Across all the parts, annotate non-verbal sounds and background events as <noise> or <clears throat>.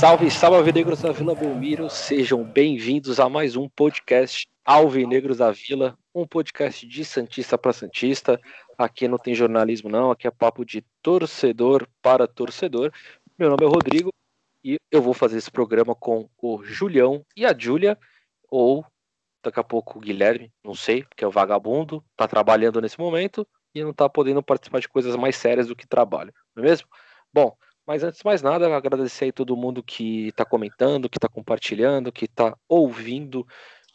Salve, salve Alvinegros da Vila Belmiro, sejam bem-vindos a mais um podcast Alvinegros da Vila, um podcast de Santista para Santista. Aqui não tem jornalismo não, aqui é papo de torcedor para torcedor. Meu nome é Rodrigo e eu vou fazer esse programa com o Julião e a Júlia, ou daqui a pouco o Guilherme, não sei, porque é o vagabundo, tá trabalhando nesse momento e não tá podendo participar de coisas mais sérias do que trabalho, não é mesmo? Bom, mas antes de mais nada, agradecer aí todo mundo que está comentando, que está compartilhando, que está ouvindo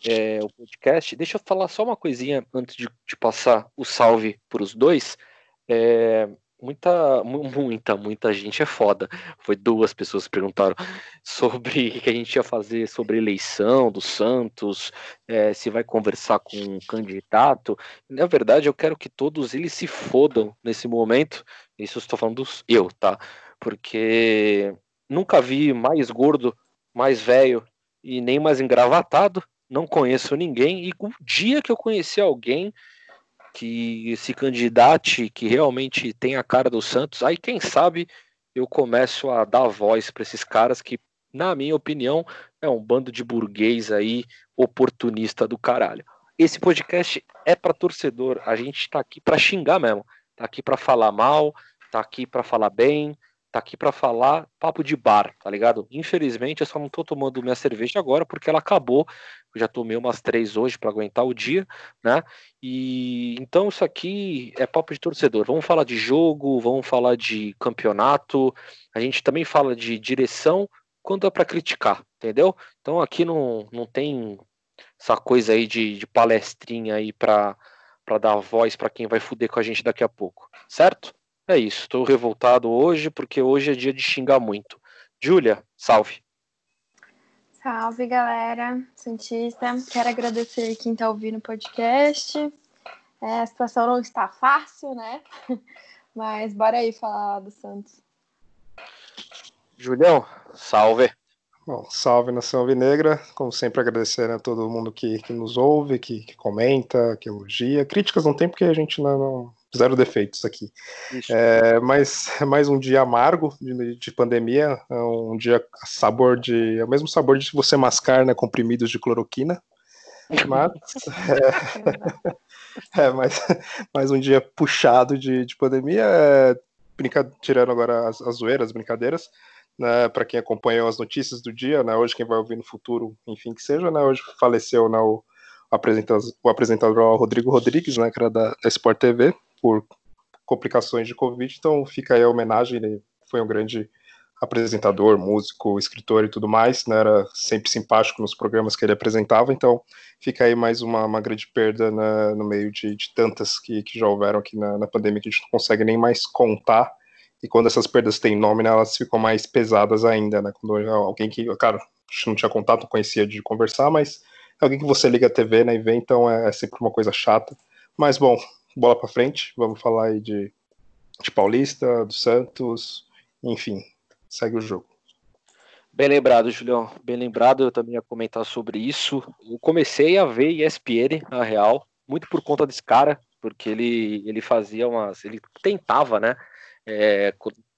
é, o podcast. Deixa eu falar só uma coisinha antes de, de passar o salve para os dois. É, muita, muita, muita gente é foda. Foi duas pessoas que perguntaram sobre o que a gente ia fazer sobre eleição do Santos, é, se vai conversar com um candidato. Na verdade, eu quero que todos eles se fodam nesse momento. Isso eu estou falando dos eu, tá? porque nunca vi mais gordo, mais velho e nem mais engravatado. Não conheço ninguém. E o dia que eu conheci alguém que se candidate, que realmente tem a cara do Santos, aí quem sabe eu começo a dar voz para esses caras que, na minha opinião, é um bando de burguês aí oportunista do caralho. Esse podcast é para torcedor. A gente tá aqui para xingar mesmo. Tá aqui para falar mal, tá aqui para falar bem, tá aqui para falar papo de bar, tá ligado? Infelizmente eu só não tô tomando minha cerveja agora porque ela acabou. Eu já tomei umas três hoje para aguentar o dia, né? E então isso aqui é papo de torcedor. Vamos falar de jogo, vamos falar de campeonato. A gente também fala de direção quando é para criticar, entendeu? Então aqui não, não tem essa coisa aí de, de palestrinha aí para para dar voz para quem vai fuder com a gente daqui a pouco, certo? É isso, estou revoltado hoje porque hoje é dia de xingar muito. Júlia, salve. Salve, galera, Santista. Quero agradecer quem está ouvindo o podcast. É, a situação não está fácil, né? <laughs> Mas bora aí falar do Santos. Julião, salve. Bom, salve nação alvinegra, como sempre agradecer a todo mundo que, que nos ouve, que, que, comenta, que elogia. Críticas não tem porque a gente não, não zero defeitos aqui. É, mas é mais um dia amargo de, de, pandemia, é um dia sabor de. É o mesmo sabor de você mascar né, comprimidos de cloroquina. Mas, <laughs> é, <laughs> é mais, mais um dia puxado de, de pandemia, é, brinca, tirando agora as, as zoeiras, as brincadeiras, né, para quem acompanhou as notícias do dia, né, hoje quem vai ouvir no futuro, enfim que seja, né, hoje faleceu né, o, apresentador, o apresentador Rodrigo Rodrigues, né, que era da, da Sport TV, por complicações de Covid, então fica aí a homenagem, ele foi um grande apresentador, músico, escritor e tudo mais, né, era sempre simpático nos programas que ele apresentava, então fica aí mais uma, uma grande perda na, no meio de, de tantas que, que, já houveram aqui na, na, pandemia que a gente não consegue nem mais contar, e quando essas perdas têm nome, né, elas ficam mais pesadas ainda, né, quando alguém que, cara, não tinha contato, não conhecia de conversar, mas é alguém que você liga a TV, né, e vê, então é, é sempre uma coisa chata, mas bom, bola para frente, vamos falar aí de, de Paulista, do Santos, enfim, segue o jogo. Bem lembrado, Julião. Bem lembrado, eu também ia comentar sobre isso. Eu comecei a ver ESPN, na real, muito por conta desse cara, porque ele, ele fazia umas. Ele tentava, né? É,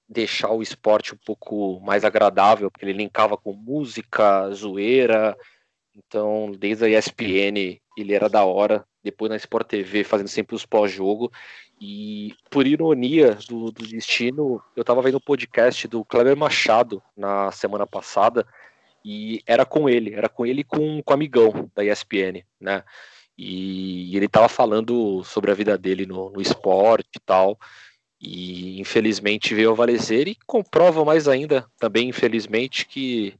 deixar o esporte um pouco mais agradável, porque ele linkava com música, zoeira. Então, desde a ESPN, ele era da hora depois na Sport TV, fazendo sempre os pós-jogo. E por ironia do, do destino, eu estava vendo um podcast do Kleber Machado na semana passada e era com ele, era com ele com, com o amigão da ESPN, né? E ele estava falando sobre a vida dele no, no esporte e tal. E infelizmente veio a falecer e comprova mais ainda, também infelizmente, que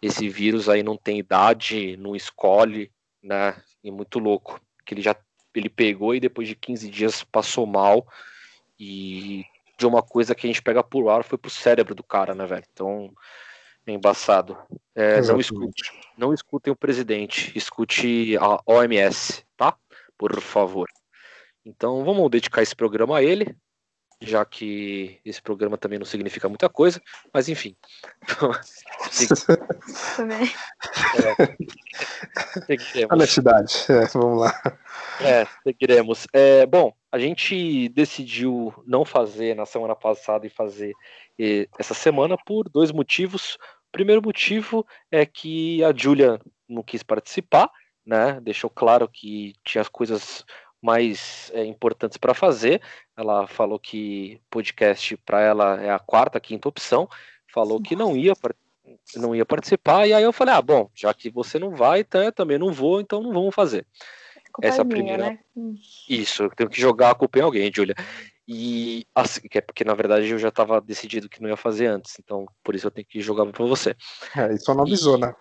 esse vírus aí não tem idade, não escolhe, né? E muito louco que ele já ele pegou e depois de 15 dias passou mal e de uma coisa que a gente pega por ar foi pro cérebro do cara, né, velho? Então, é embaçado. É, não escute, não escutem o presidente, escute a OMS, tá? Por favor. Então, vamos dedicar esse programa a ele. Já que esse programa também não significa muita coisa, mas enfim. <laughs> Também. É, Honestidade, é, vamos lá. É, seguiremos. É, bom, a gente decidiu não fazer na semana passada e fazer essa semana por dois motivos. O primeiro motivo é que a Julia não quis participar, né? Deixou claro que tinha as coisas mais é, importantes para fazer. Ela falou que podcast para ela é a quarta, quinta opção. Falou que não ia não ia participar e aí eu falei: "Ah, bom, já que você não vai, então eu também não vou, então não vamos fazer". Essa é a primeira. Né? Isso, eu tenho que jogar a culpa em alguém, Julia. E assim, que é porque na verdade eu já estava decidido que não ia fazer antes, então por isso eu tenho que jogar para você. É, e só não avisou, e... né?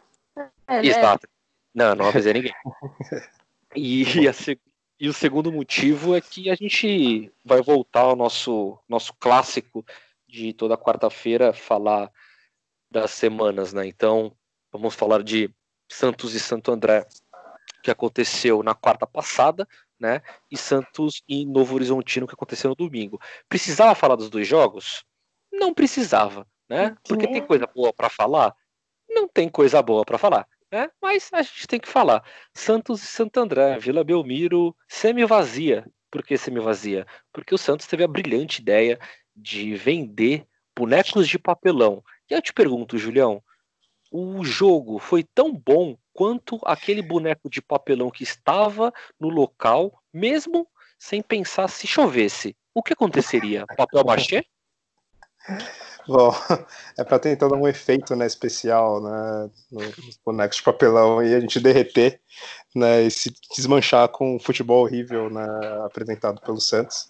É, né? Exato. Não, não avisei ninguém. <laughs> E, a, e o segundo motivo é que a gente vai voltar ao nosso, nosso clássico de toda quarta-feira falar das semanas, né? Então, vamos falar de Santos e Santo André, que aconteceu na quarta passada, né? E Santos e Novo Horizontino, que aconteceu no domingo. Precisava falar dos dois jogos? Não precisava, né? Porque tem coisa boa para falar? Não tem coisa boa para falar né? Mas a gente tem que falar. Santos e Santo André, Vila Belmiro, semi-vazia. Por que semi-vazia? Porque o Santos teve a brilhante ideia de vender bonecos de papelão. E eu te pergunto, Julião, o jogo foi tão bom quanto aquele boneco de papelão que estava no local, mesmo sem pensar se chovesse. O que aconteceria? Papel machê? <laughs> Bom, <laughs> é para tentar dar um efeito né, especial né, nos bonecos de papelão e a gente derreter né, e se desmanchar com o futebol horrível né, apresentado pelo Santos.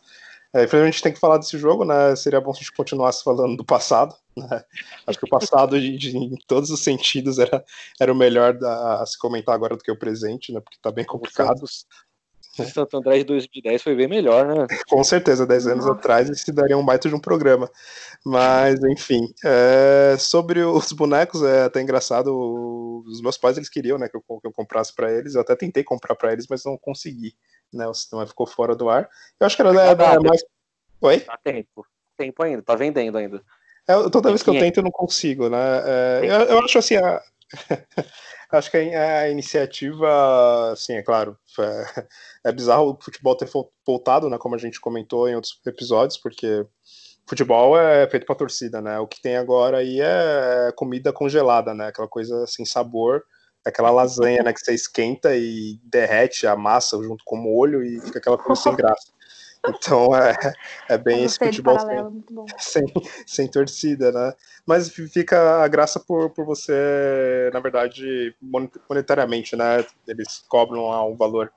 É, infelizmente a gente tem que falar desse jogo, né? Seria bom se a gente continuasse falando do passado. Né? Acho que o passado, de, de, em todos os sentidos, era, era o melhor da, a se comentar agora do que o presente, né? Porque tá bem complicado. O Santo André de 2010 foi bem melhor, né? Com certeza, 10 anos Nossa. atrás esse daria um baita de um programa. Mas, enfim, é, sobre os bonecos, é até engraçado. Os meus pais eles queriam né, que, eu, que eu comprasse para eles. Eu até tentei comprar para eles, mas não consegui. Né, o sistema ficou fora do ar. Eu acho que era, era, era mais. Oi? Tá tempo. Tempo ainda, tá vendendo ainda. É, toda Tem vez que eu tento, eu não consigo, né? É, eu, eu acho assim. A... <laughs> Acho que a, iniciativa, assim, é claro, é, é, bizarro o futebol ter voltado, né, como a gente comentou em outros episódios, porque futebol é feito para torcida, né? O que tem agora aí é comida congelada, né? Aquela coisa sem sabor, aquela lasanha, né, que você esquenta e derrete a massa junto com o molho e fica aquela coisa sem graça. Então é, é bem esse futebol sem, <laughs> sem, sem, torcida, né? Mas fica a graça por, por você, na verdade, monetariamente, né? Eles cobram um valor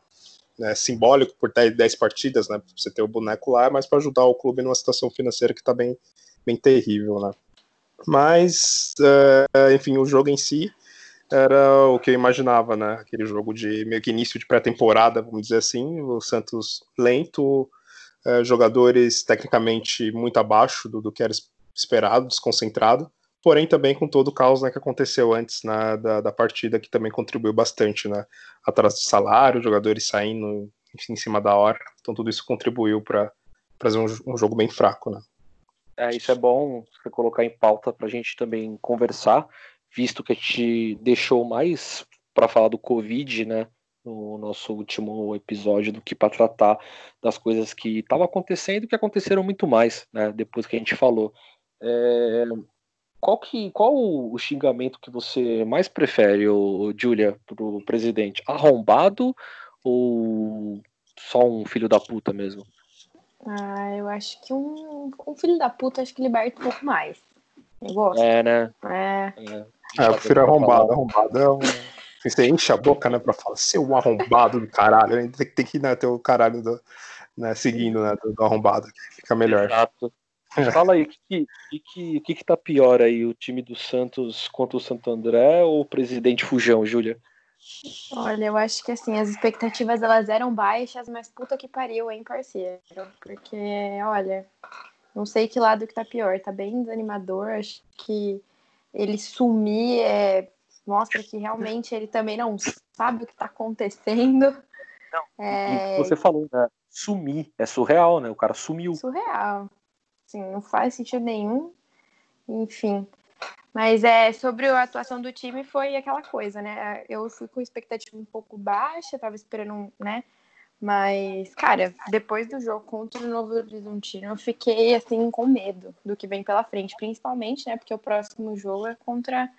né, simbólico por 10 partidas, né? Pra você ter o boneco lá, mas para ajudar o clube numa situação financeira que está bem, bem terrível, né? Mas, é, enfim, o jogo em si era o que eu imaginava, né? Aquele jogo de meio que início de pré-temporada, vamos dizer assim, o Santos lento, é, jogadores tecnicamente muito abaixo do, do, que era esperado, desconcentrado, porém também com todo o caos né, que aconteceu antes né, da, da, partida, que também contribuiu bastante, né? Atrás de salário, jogadores saindo enfim, em cima da hora, então tudo isso contribuiu para fazer um, um, jogo bem fraco, né? É, isso é bom você colocar em pauta para a gente também conversar, visto que a gente deixou mais para falar do Covid, né? No nosso último episódio do que para tratar das coisas que estavam acontecendo e que aconteceram muito mais, né? Depois que a gente falou. É, qual que qual o xingamento que você mais prefere, o Julia, pro presidente? Arrombado ou só um filho da puta mesmo? Ah, eu acho que um, um filho da puta acho que liberta um pouco mais. Eu gosto. É, né? É. é. é eu prefiro arrombado. Arrombado é um você enche a boca, né, pra falar, seu arrombado do caralho, né? tem, tem que né, ter o caralho do, né, seguindo né, do, do arrombado, fica melhor. Exato. <laughs> Fala aí, o que, que, que, que tá pior aí, o time do Santos contra o Santo André ou o presidente Fujão, Júlia? Olha, eu acho que assim, as expectativas elas eram baixas, mas puta que pariu, hein, parceiro? Porque, olha, não sei que lado que tá pior, tá bem desanimador, acho que ele sumir é mostra que realmente ele também não sabe o que está acontecendo. Não, é... você falou, né? Sumir, é surreal, né? O cara sumiu. Surreal. Assim, não faz sentido nenhum. Enfim. Mas é sobre a atuação do time foi aquela coisa, né? Eu fui com expectativa um pouco baixa, tava esperando, né? Mas, cara, depois do jogo contra o Novo Horizontino, eu fiquei assim com medo do que vem pela frente, principalmente, né? Porque o próximo jogo é contra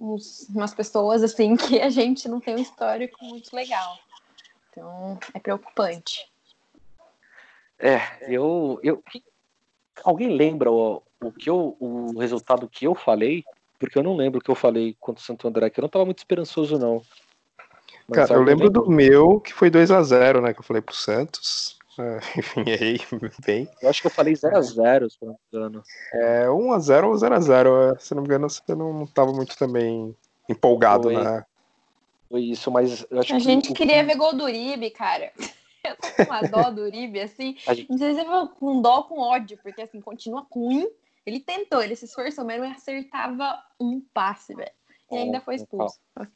uns, umas pessoas assim <laughs> que a gente não tem um histórico muito legal. Então, é preocupante. É, eu, eu alguém lembra o, o que eu, o resultado que eu falei? Porque eu não lembro o que eu falei contra o Santo André, que eu não estava muito esperançoso não. Mas Cara, eu lembro do meu que foi 2 a 0 né? Que eu falei pro Santos. É, <laughs> enfim, errei <laughs> bem. Eu acho que eu falei 0x0, se não me engano. É, 1x0 ou 0x0. Se não me engano, você não estava muito também empolgado, foi, né? Foi isso, mas eu acho A que gente o... queria ver gol do Uribe, cara. <laughs> Eu tô com uma dó do Uribe, assim. Gente... Não sei se eu com dó com ódio, porque assim, continua ruim. Ele tentou, ele se esforçou, mas não acertava um passe, velho. E ainda foi expulso. Calma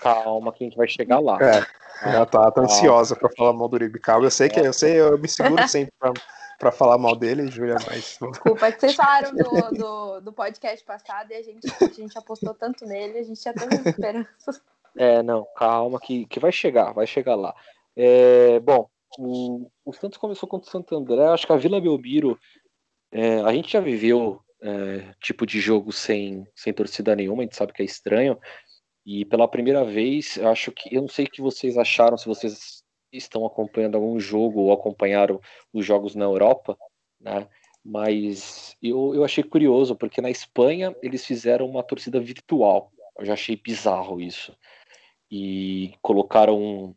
calma que a gente vai chegar lá. É, ela tá, tá ansiosa pra falar mal do Uribe Calma. Eu sei que eu sei, eu me seguro <laughs> sempre pra, pra falar mal dele, Júlia, mas. <laughs> Desculpa, é que vocês falaram do, <laughs> do, do, podcast passado e a gente, a gente apostou tanto nele, a gente tinha tantas esperanças. É, não, calma que, que vai chegar, vai chegar lá. É, bom, o, o Santos começou contra o Santo André, acho que a Vila Belmiro, é, a gente já viveu é, tipo de jogo sem, sem torcida nenhuma, a gente sabe que é estranho, e pela primeira vez, eu acho que eu não sei o que vocês acharam, se vocês estão acompanhando algum jogo ou acompanharam os jogos na Europa, né? Mas eu, eu achei curioso, porque na Espanha eles fizeram uma torcida virtual. Eu já achei bizarro isso. E colocaram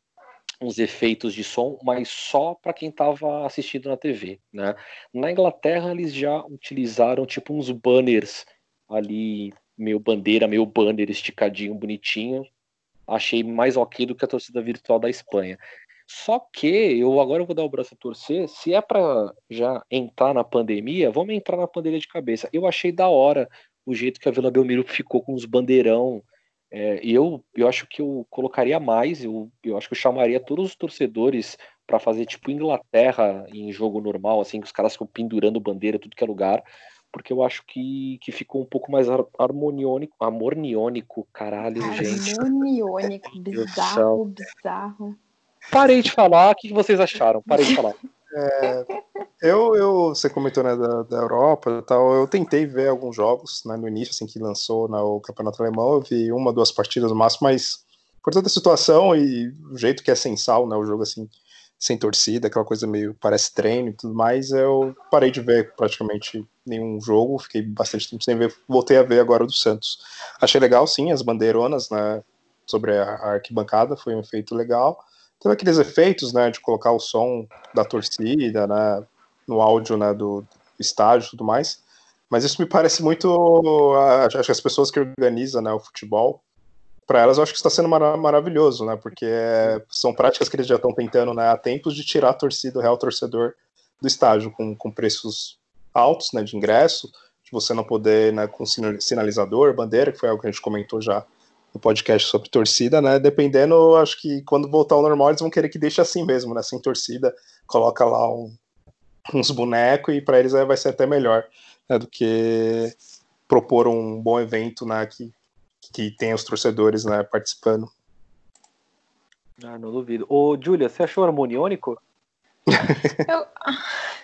uns efeitos de som, mas só para quem estava assistindo na TV, né? Na Inglaterra eles já utilizaram tipo uns banners ali meio bandeira, meio banner esticadinho, bonitinho. Achei mais ok do que a torcida virtual da Espanha. Só que eu agora vou dar o braço a torcer. Se é para já entrar na pandemia, vamos entrar na pandemia de cabeça. Eu achei da hora o jeito que a Vila Belmiro ficou com os bandeirão. É, eu, eu acho que eu colocaria mais. Eu, eu acho que eu chamaria todos os torcedores para fazer tipo Inglaterra em jogo normal, assim, que os caras ficam pendurando bandeira tudo que é lugar porque eu acho que, que ficou um pouco mais harmoniônico, amorniônico, caralho, gente. Harmoniônico, <laughs> bizarro, bizarro. Parei de falar, o que vocês acharam? Parei de falar. <laughs> É, eu, eu, você comentou né, da, da Europa tal, eu tentei ver alguns jogos né, no início, assim, que lançou né, o Campeonato Alemão, eu vi uma, duas partidas no máximo, mas por toda a situação e o jeito que é sensal, né, o jogo assim, sem torcida, aquela coisa meio parece treino e tudo mais, eu parei de ver praticamente nenhum jogo, fiquei bastante tempo sem ver, voltei a ver agora o do Santos. Achei legal, sim, as bandeironas, né, sobre a arquibancada, foi um efeito legal. Teve aqueles efeitos, né, de colocar o som da torcida, né, no áudio, né, do, estádio e tudo mais, mas isso me parece muito, acho que as pessoas que organizam, né, o futebol, para elas eu acho que está sendo mar maravilhoso, né? Porque são práticas que eles já estão tentando né, há tempos de tirar a torcida, o real torcedor do estádio, com, com preços altos né, de ingresso, de você não poder, né, com sinalizador, bandeira, que foi algo que a gente comentou já no podcast sobre torcida, né? Dependendo, acho que quando voltar ao normal, eles vão querer que deixe assim mesmo, né? Sem torcida, coloca lá um, uns bonecos e para eles vai ser até melhor né, do que propor um bom evento né, que que tem os torcedores né, participando. Ah, não duvido. Ô, Júlia, você achou harmoniônico? <laughs> eu...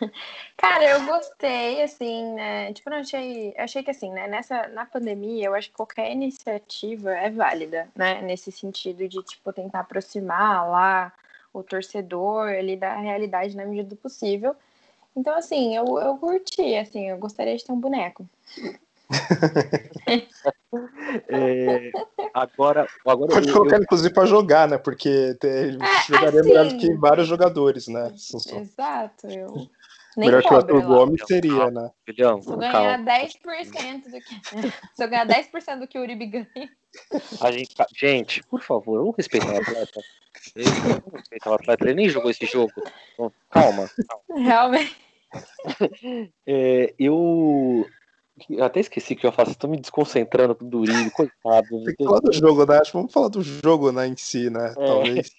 <laughs> Cara, eu gostei, assim, né? Tipo, eu achei, achei que assim, né? Nessa, na pandemia, eu acho que qualquer iniciativa é válida, né? Nesse sentido de, tipo, tentar aproximar lá o torcedor ali da realidade na medida do possível. Então, assim, eu, eu curti, assim, eu gostaria de ter um boneco. <laughs> é, agora, agora Pode colocar, eu... inclusive, para jogar, né? Porque ele é, jogaria assim, melhor do que vários jogadores, né? Exato. Eu... <laughs> melhor que o Arthur Gomes seria, né? Filhão, <laughs> se eu ganhar 10% do que. se eu ganhar 10% do que o Uribe ganha. A gente, gente, por favor, vamos respeitar o atleta. Vamos respeitar o atleta. Ele nem jogou esse jogo. Então, calma. calma. Realmente. É, eu, eu até esqueci que eu faço, tô me desconcentrando com o Durinho, coitado. Falar do jogo, né? Acho que vamos falar do jogo né, em si, né? É, Talvez.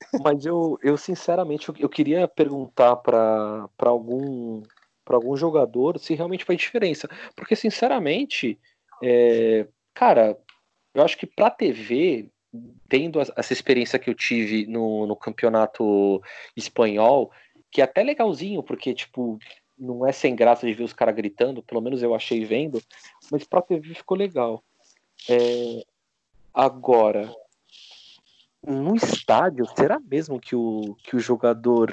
<laughs> Mas eu, eu sinceramente, eu, eu queria perguntar para algum para algum jogador se realmente faz diferença. Porque, sinceramente, é, cara, eu acho que para TV, tendo essa experiência que eu tive no, no campeonato espanhol, que é até legalzinho, porque, tipo, não é sem graça de ver os caras gritando, pelo menos eu achei vendo, mas pra TV ficou legal. É, agora, no estádio, será mesmo que o, que o jogador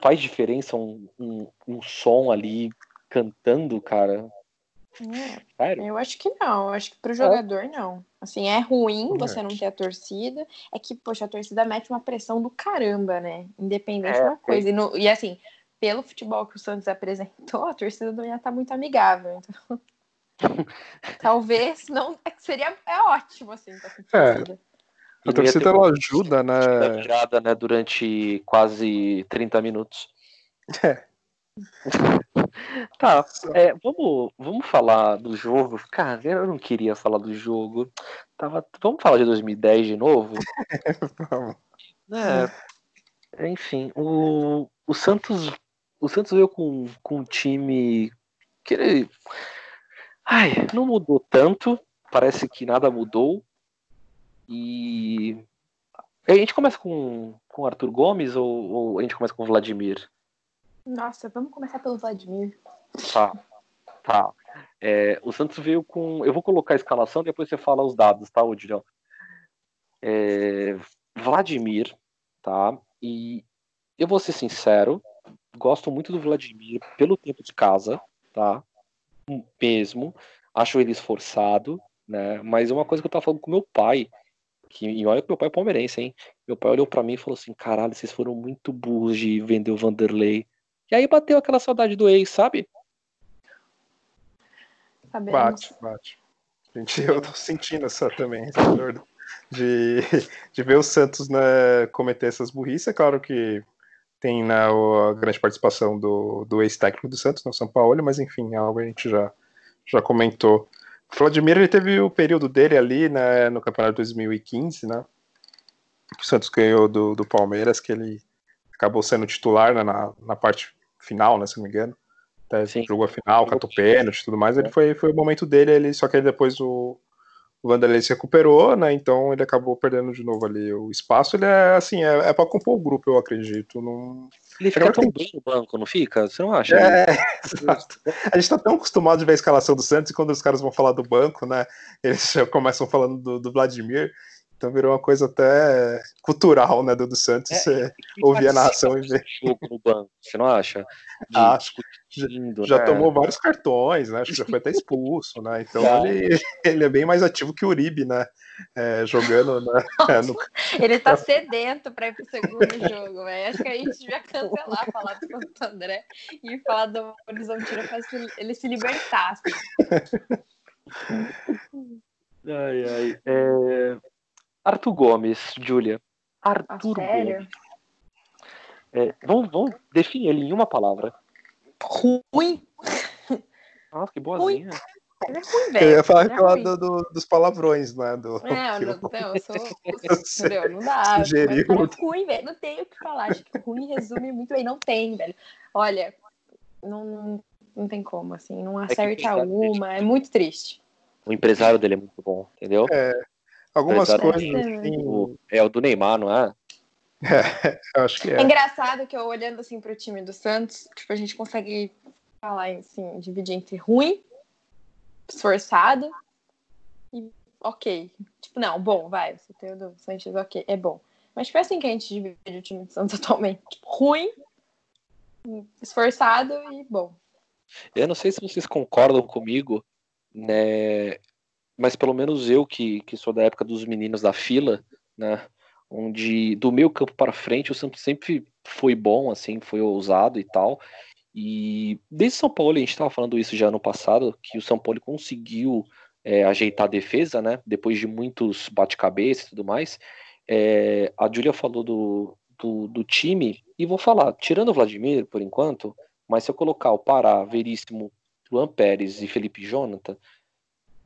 faz diferença um, um, um som ali cantando, cara? É, eu acho que não, eu acho que pro jogador é. não. Assim, é ruim é. você não ter a torcida. É que, poxa, a torcida mete uma pressão do caramba, né? Independente é, da coisa. E, no, e, assim, pelo futebol que o Santos apresentou, a torcida não ia estar muito amigável. Então, <laughs> talvez não. É seria é ótimo, assim, pra torcida. É. A torcida ela ajuda, né? Virada, né? Durante quase 30 minutos. É. <laughs> tá, é, vamos, vamos falar do jogo. Cara, eu não queria falar do jogo. Tava, vamos falar de 2010 de novo? <laughs> vamos. É, enfim, o, o Santos o Santos veio com, com um time que ele. Ai, não mudou tanto. Parece que nada mudou. E. A gente começa com, com Arthur Gomes ou, ou a gente começa com o Vladimir? Nossa, vamos começar pelo Vladimir. Tá. Tá. É, o Santos veio com. Eu vou colocar a escalação, depois você fala os dados, tá, Odilhão? É, Vladimir, tá? E eu vou ser sincero, gosto muito do Vladimir pelo tempo de casa, tá? Mesmo. Acho ele esforçado, né? Mas uma coisa que eu tava falando com meu pai, que, e olha que meu pai é palmeirense, hein? Meu pai olhou para mim e falou assim: caralho, vocês foram muito burros de vender o Vanderlei. E aí bateu aquela saudade do ex, sabe? Sabemos. Bate, bate. Gente, eu tô sentindo essa também, essa dor de, <laughs> de ver o Santos né, cometer essas burrices. É claro que tem né, a grande participação do, do ex-técnico do Santos, no São Paulo, mas enfim, é algo a gente já, já comentou. O Vladimir ele teve o período dele ali né, no campeonato 2015, né? Que o Santos ganhou do, do Palmeiras, que ele acabou sendo titular né, na, na parte final, né, se não me engano. Até jogou a final, catou pênalti e tudo mais. Ele foi, foi o momento dele, ele, só que ele depois o, o Vanderlei se recuperou, né? Então ele acabou perdendo de novo ali o espaço. Ele é assim, é, é para compor o grupo, eu acredito. Não... Ele fica tão bem no banco, não fica? Você não acha? É, <laughs> exato. A gente tá tão acostumado de ver a escalação do Santos e quando os caras vão falar do banco, né? Eles já começam falando do, do Vladimir. Então virou uma coisa até cultural, né, do, do Santos, é, você ouvir a narração e ver. Jogo no banco, você não acha? De <laughs> Acho. Já, né? tomou vários cartões, né? Acho que já foi até expulso, né? Então ele, ele é bem mais ativo que o Uribe, né? É, jogando né? no... Ele tá <laughs> sedento para ir pro segundo jogo, velho. Acho que a gente devia cancelar falar do Santo André e falar do Horizontino para ele se libertasse. <laughs> Ai, ai. É... Arthur Gomes, Júlia. Arthur ah, Gomes. É, vamos, vamos definir ele em uma palavra. Ruim. Nossa, que boazinha. Ruim. Ele é ruim, velho. Eu ia falar é do, do, dos palavrões, né? Do, é, não, não, eu sou. <laughs> entendeu? Não dá. Sugeriu. Mas é ruim, velho. Não tem o que falar. Acho que ruim resume muito bem. Não tem, velho. Olha, não, não tem como, assim. Não acerta é uma. É muito triste. O empresário dele é muito bom, entendeu? É. Algumas coisas. Assim... É o do Neymar, não é? <laughs> É, eu acho que é. É engraçado que eu olhando assim pro time do Santos, tipo, a gente consegue falar assim, dividir entre ruim, esforçado e ok. Tipo, não, bom, vai, você tem o do Santos, ok, é bom. Mas tipo, é assim que a gente divide o time do Santos <laughs> atualmente. Tipo, ruim, esforçado e bom. Eu não sei se vocês concordam comigo, né? Mas pelo menos eu que, que sou da época dos meninos da fila, né, onde do meio campo para frente o Santos sempre foi bom, assim, foi ousado e tal. E desde São Paulo, a gente estava falando isso já no passado, que o São Paulo conseguiu é, ajeitar a defesa, né, depois de muitos bate-cabeça e tudo mais. É, a Júlia falou do, do, do, time, e vou falar, tirando o Vladimir por enquanto, mas se eu colocar o Pará, Veríssimo, Juan Pérez e Felipe Jonathan,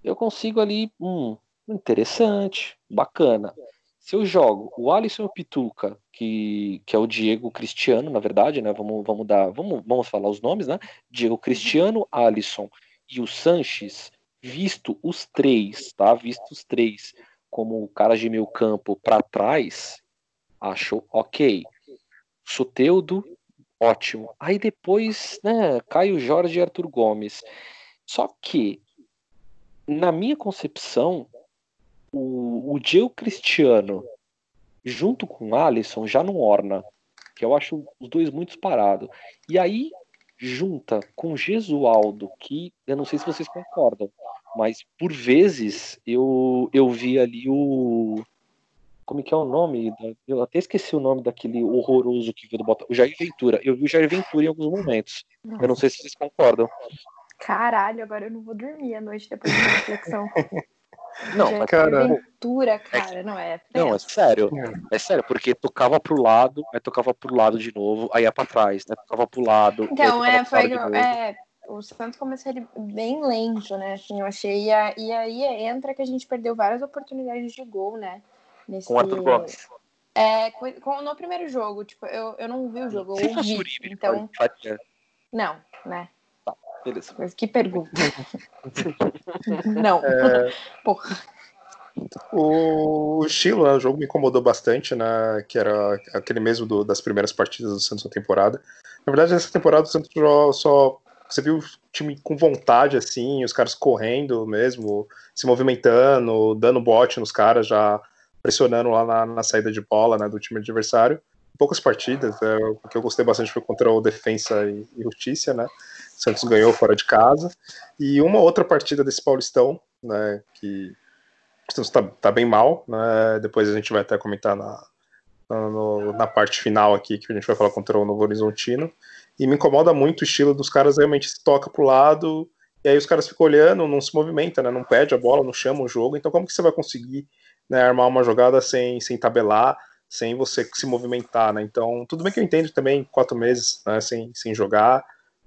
eu consigo ali, hum, interessante, bacana. Se eu jogo o Alisson Pituca, que, que é o Diego Cristiano, na verdade, né? Vamos, vamos dar. Vamos, vamos falar os nomes, né? Diego Cristiano, Alisson e o Sanches, visto os três, tá? Visto os três como caras de meio campo para trás, acho ok. Soteudo, ótimo. Aí depois, né, Caio Jorge e Arthur Gomes. Só que, na minha concepção, o, o Cristiano, junto com o Alisson, já não orna. Que eu acho os dois muito parados. E aí, junta com Gesualdo, que eu não sei se vocês concordam, mas por vezes eu, eu vi ali o. Como que é o nome? Eu até esqueci o nome daquele horroroso que veio do Botafogo. O Jair Ventura. Eu vi o Jair Ventura em alguns momentos. Eu não sei se vocês concordam. Caralho, agora eu não vou dormir à noite depois da reflexão. <laughs> Não, mas cara... aventura, cara, não é. Não, é sério. É sério, porque tocava pro lado, aí tocava pro lado de novo, aí ia pra trás, né? Tocava pro lado. Então, é, foi. É, o Santos começou ele bem lento, né? Assim, eu achei. E, e aí entra que a gente perdeu várias oportunidades de gol, né? Nesse... Com o Arthur Gomes. É, com, no primeiro jogo, tipo, eu, eu não vi o jogo, eu ouvi. Então... Não, né? Beleza. Mas que pergunta. <laughs> Não. É... Porra. O estilo, né, o jogo me incomodou bastante, né? Que era aquele mesmo do, das primeiras partidas do Santos na temporada. Na verdade, nessa temporada o Santos só. Você viu o time com vontade, assim, os caras correndo mesmo, se movimentando, dando bote nos caras, já pressionando lá na, na saída de bola né, do time adversário. Poucas partidas, é, o que eu gostei bastante foi contra o Defensa e, e Justiça, né? Santos ganhou fora de casa. E uma outra partida desse Paulistão, né, que o Santos está tá bem mal, né, depois a gente vai até comentar na, na, na, parte final aqui, que a gente vai falar contra o Novo Horizontino. E me incomoda muito o estilo dos caras realmente se toca pro lado, e aí os caras ficam olhando, não se movimenta, né, não pede a bola, não chama o jogo. Então como que você vai conseguir né, armar uma jogada sem, sem tabelar, sem você se movimentar, né? Então, tudo bem que eu entendo também, quatro meses né, sem, sem jogar,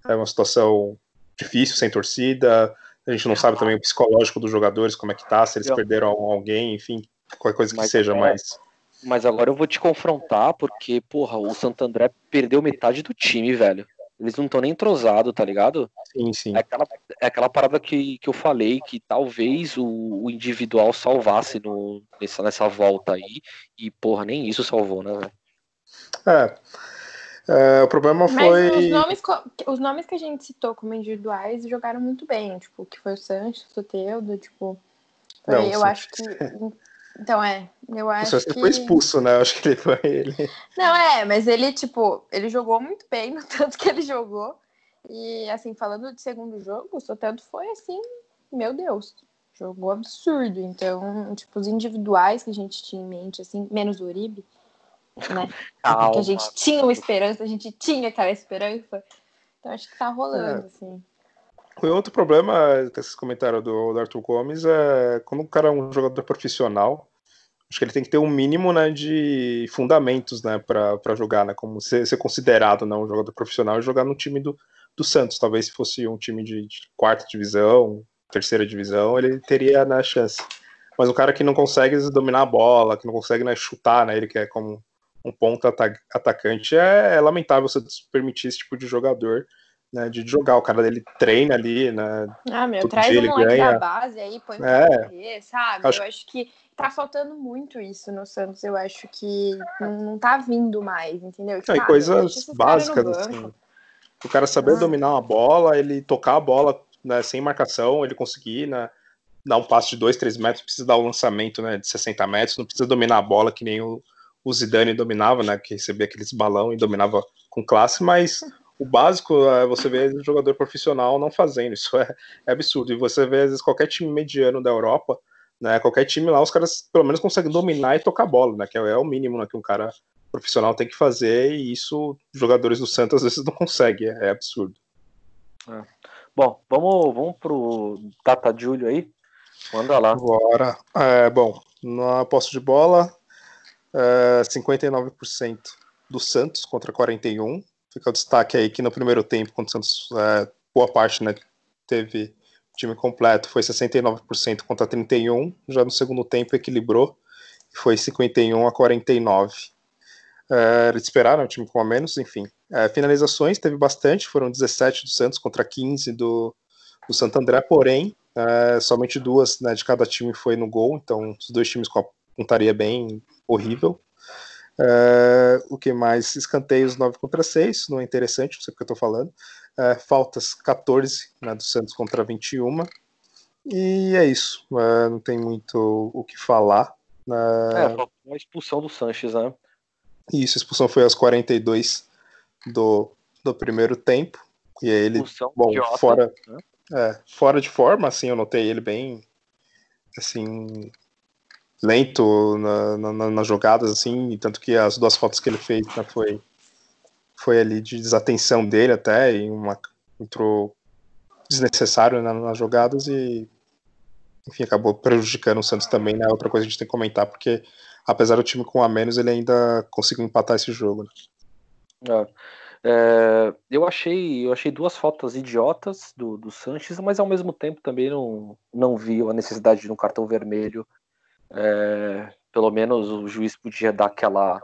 é uma situação difícil, sem torcida. A gente não sabe também o psicológico dos jogadores, como é que tá, se eles perderam alguém, enfim, qualquer coisa que mas, seja, é, mas. Mas agora eu vou te confrontar, porque, porra, o Santo André perdeu metade do time, velho. Eles não estão nem entrosados, tá ligado? Sim, sim. É aquela, é aquela parada que, que eu falei, que talvez o, o individual salvasse no, nessa, nessa volta aí. E, porra, nem isso salvou, né, velho? É. É, o problema foi. Mas os nomes, os nomes que a gente citou como individuais jogaram muito bem, tipo, que foi o Sanches, o Soteudo, tipo. Foi, Não, eu acho que. <laughs> Então, é. Eu acho o que... foi expulso, né? Eu acho que ele foi ele. Não, é, mas ele, tipo, ele jogou muito bem no <laughs> tanto que ele jogou. E, assim, falando de segundo jogo, o Soteudo foi assim, meu Deus, jogou absurdo. Então, tipo, os individuais que a gente tinha em mente, assim, menos o Uribe, né? <laughs> Calma. a gente tinha uma esperança, a gente tinha aquela esperança. Então acho que tá rolando, é. assim. O outro problema, esses comentários do, do Arthur Gomes, é quando o cara é um jogador profissional, acho que ele tem que ter um mínimo né, de fundamentos né, para jogar, né, como ser, ser considerado né, um jogador profissional e jogar no time do, do Santos. Talvez se fosse um time de, de quarta divisão, terceira divisão, ele teria né, chance. Mas um cara que não consegue dominar a bola, que não consegue né, chutar, né, ele que é como um ponto atacante, é, é, lamentável você permitir esse tipo de jogador, né, de jogar. O cara dele treina ali, né? Ah, meu, traz um moleque ganha. da base aí, põe é, pra correr, sabe? Acho... Eu acho que tá faltando muito isso no Santos. Eu acho que não, tá vindo mais, entendeu? Não, e coisas básicas, assim. O cara saber ah. dominar uma bola, ele tocar a bola né, sem marcação, ele conseguir, né? Dar um passo de 2, 3 metros, precisa dar um lançamento né, de 60 metros, não precisa dominar a bola que nem o, o Zidane dominava, né, que recebia aqueles balão e dominava com classe, mas o básico é você ver jogador profissional não fazendo, isso é, é, absurdo. E você vê, às vezes, qualquer time mediano da Europa, né, qualquer time lá, os caras pelo menos conseguem dominar e tocar bola, né, que é, o mínimo né, que um cara profissional tem que fazer, e isso jogadores do Santos às vezes não conseguem, é, é absurdo. É. Bom, vamos, vamos pro Tata Júlio aí, manda lá. Bora. É, bom, na posse de bola, uh, é, 59% do Santos contra 41. Fica o destaque aí que no primeiro tempo, quando o Santos, uh, boa parte, né, teve time completo, foi 69% contra 31. Já no segundo tempo equilibrou foi 51 a 49. É, eles esperaram o time com a menos, enfim. É, finalizações teve bastante, foram 17 do Santos contra 15 do, do Santo André, porém, somente duas né, de cada time foi no gol, então os dois times com a pontaria bem horrível. É, o que mais? Escanteios 9 contra 6, não é interessante, não sei o que eu tô falando. É, faltas 14 né, do Santos contra 21. E é isso, é, não tem muito o que falar. É, faltou a expulsão do Sanches, né? Isso, a expulsão foi aos 42 do, do primeiro tempo. E aí ele, expulsão bom, idiota, fora, né? é, fora de forma, assim, eu notei ele bem, assim, lento na, na, nas jogadas, assim, tanto que as duas fotos que ele fez né, foi, foi ali de desatenção dele até, e uma entrou desnecessário né, nas jogadas e enfim, acabou prejudicando o Santos também, né? Outra coisa que a gente tem que comentar, porque apesar do time com a menos, ele ainda conseguiu empatar esse jogo. Né? É. É, eu achei eu achei duas faltas idiotas do, do Sanches, mas ao mesmo tempo também não, não vi a necessidade de um cartão vermelho é, pelo menos o juiz podia dar aquela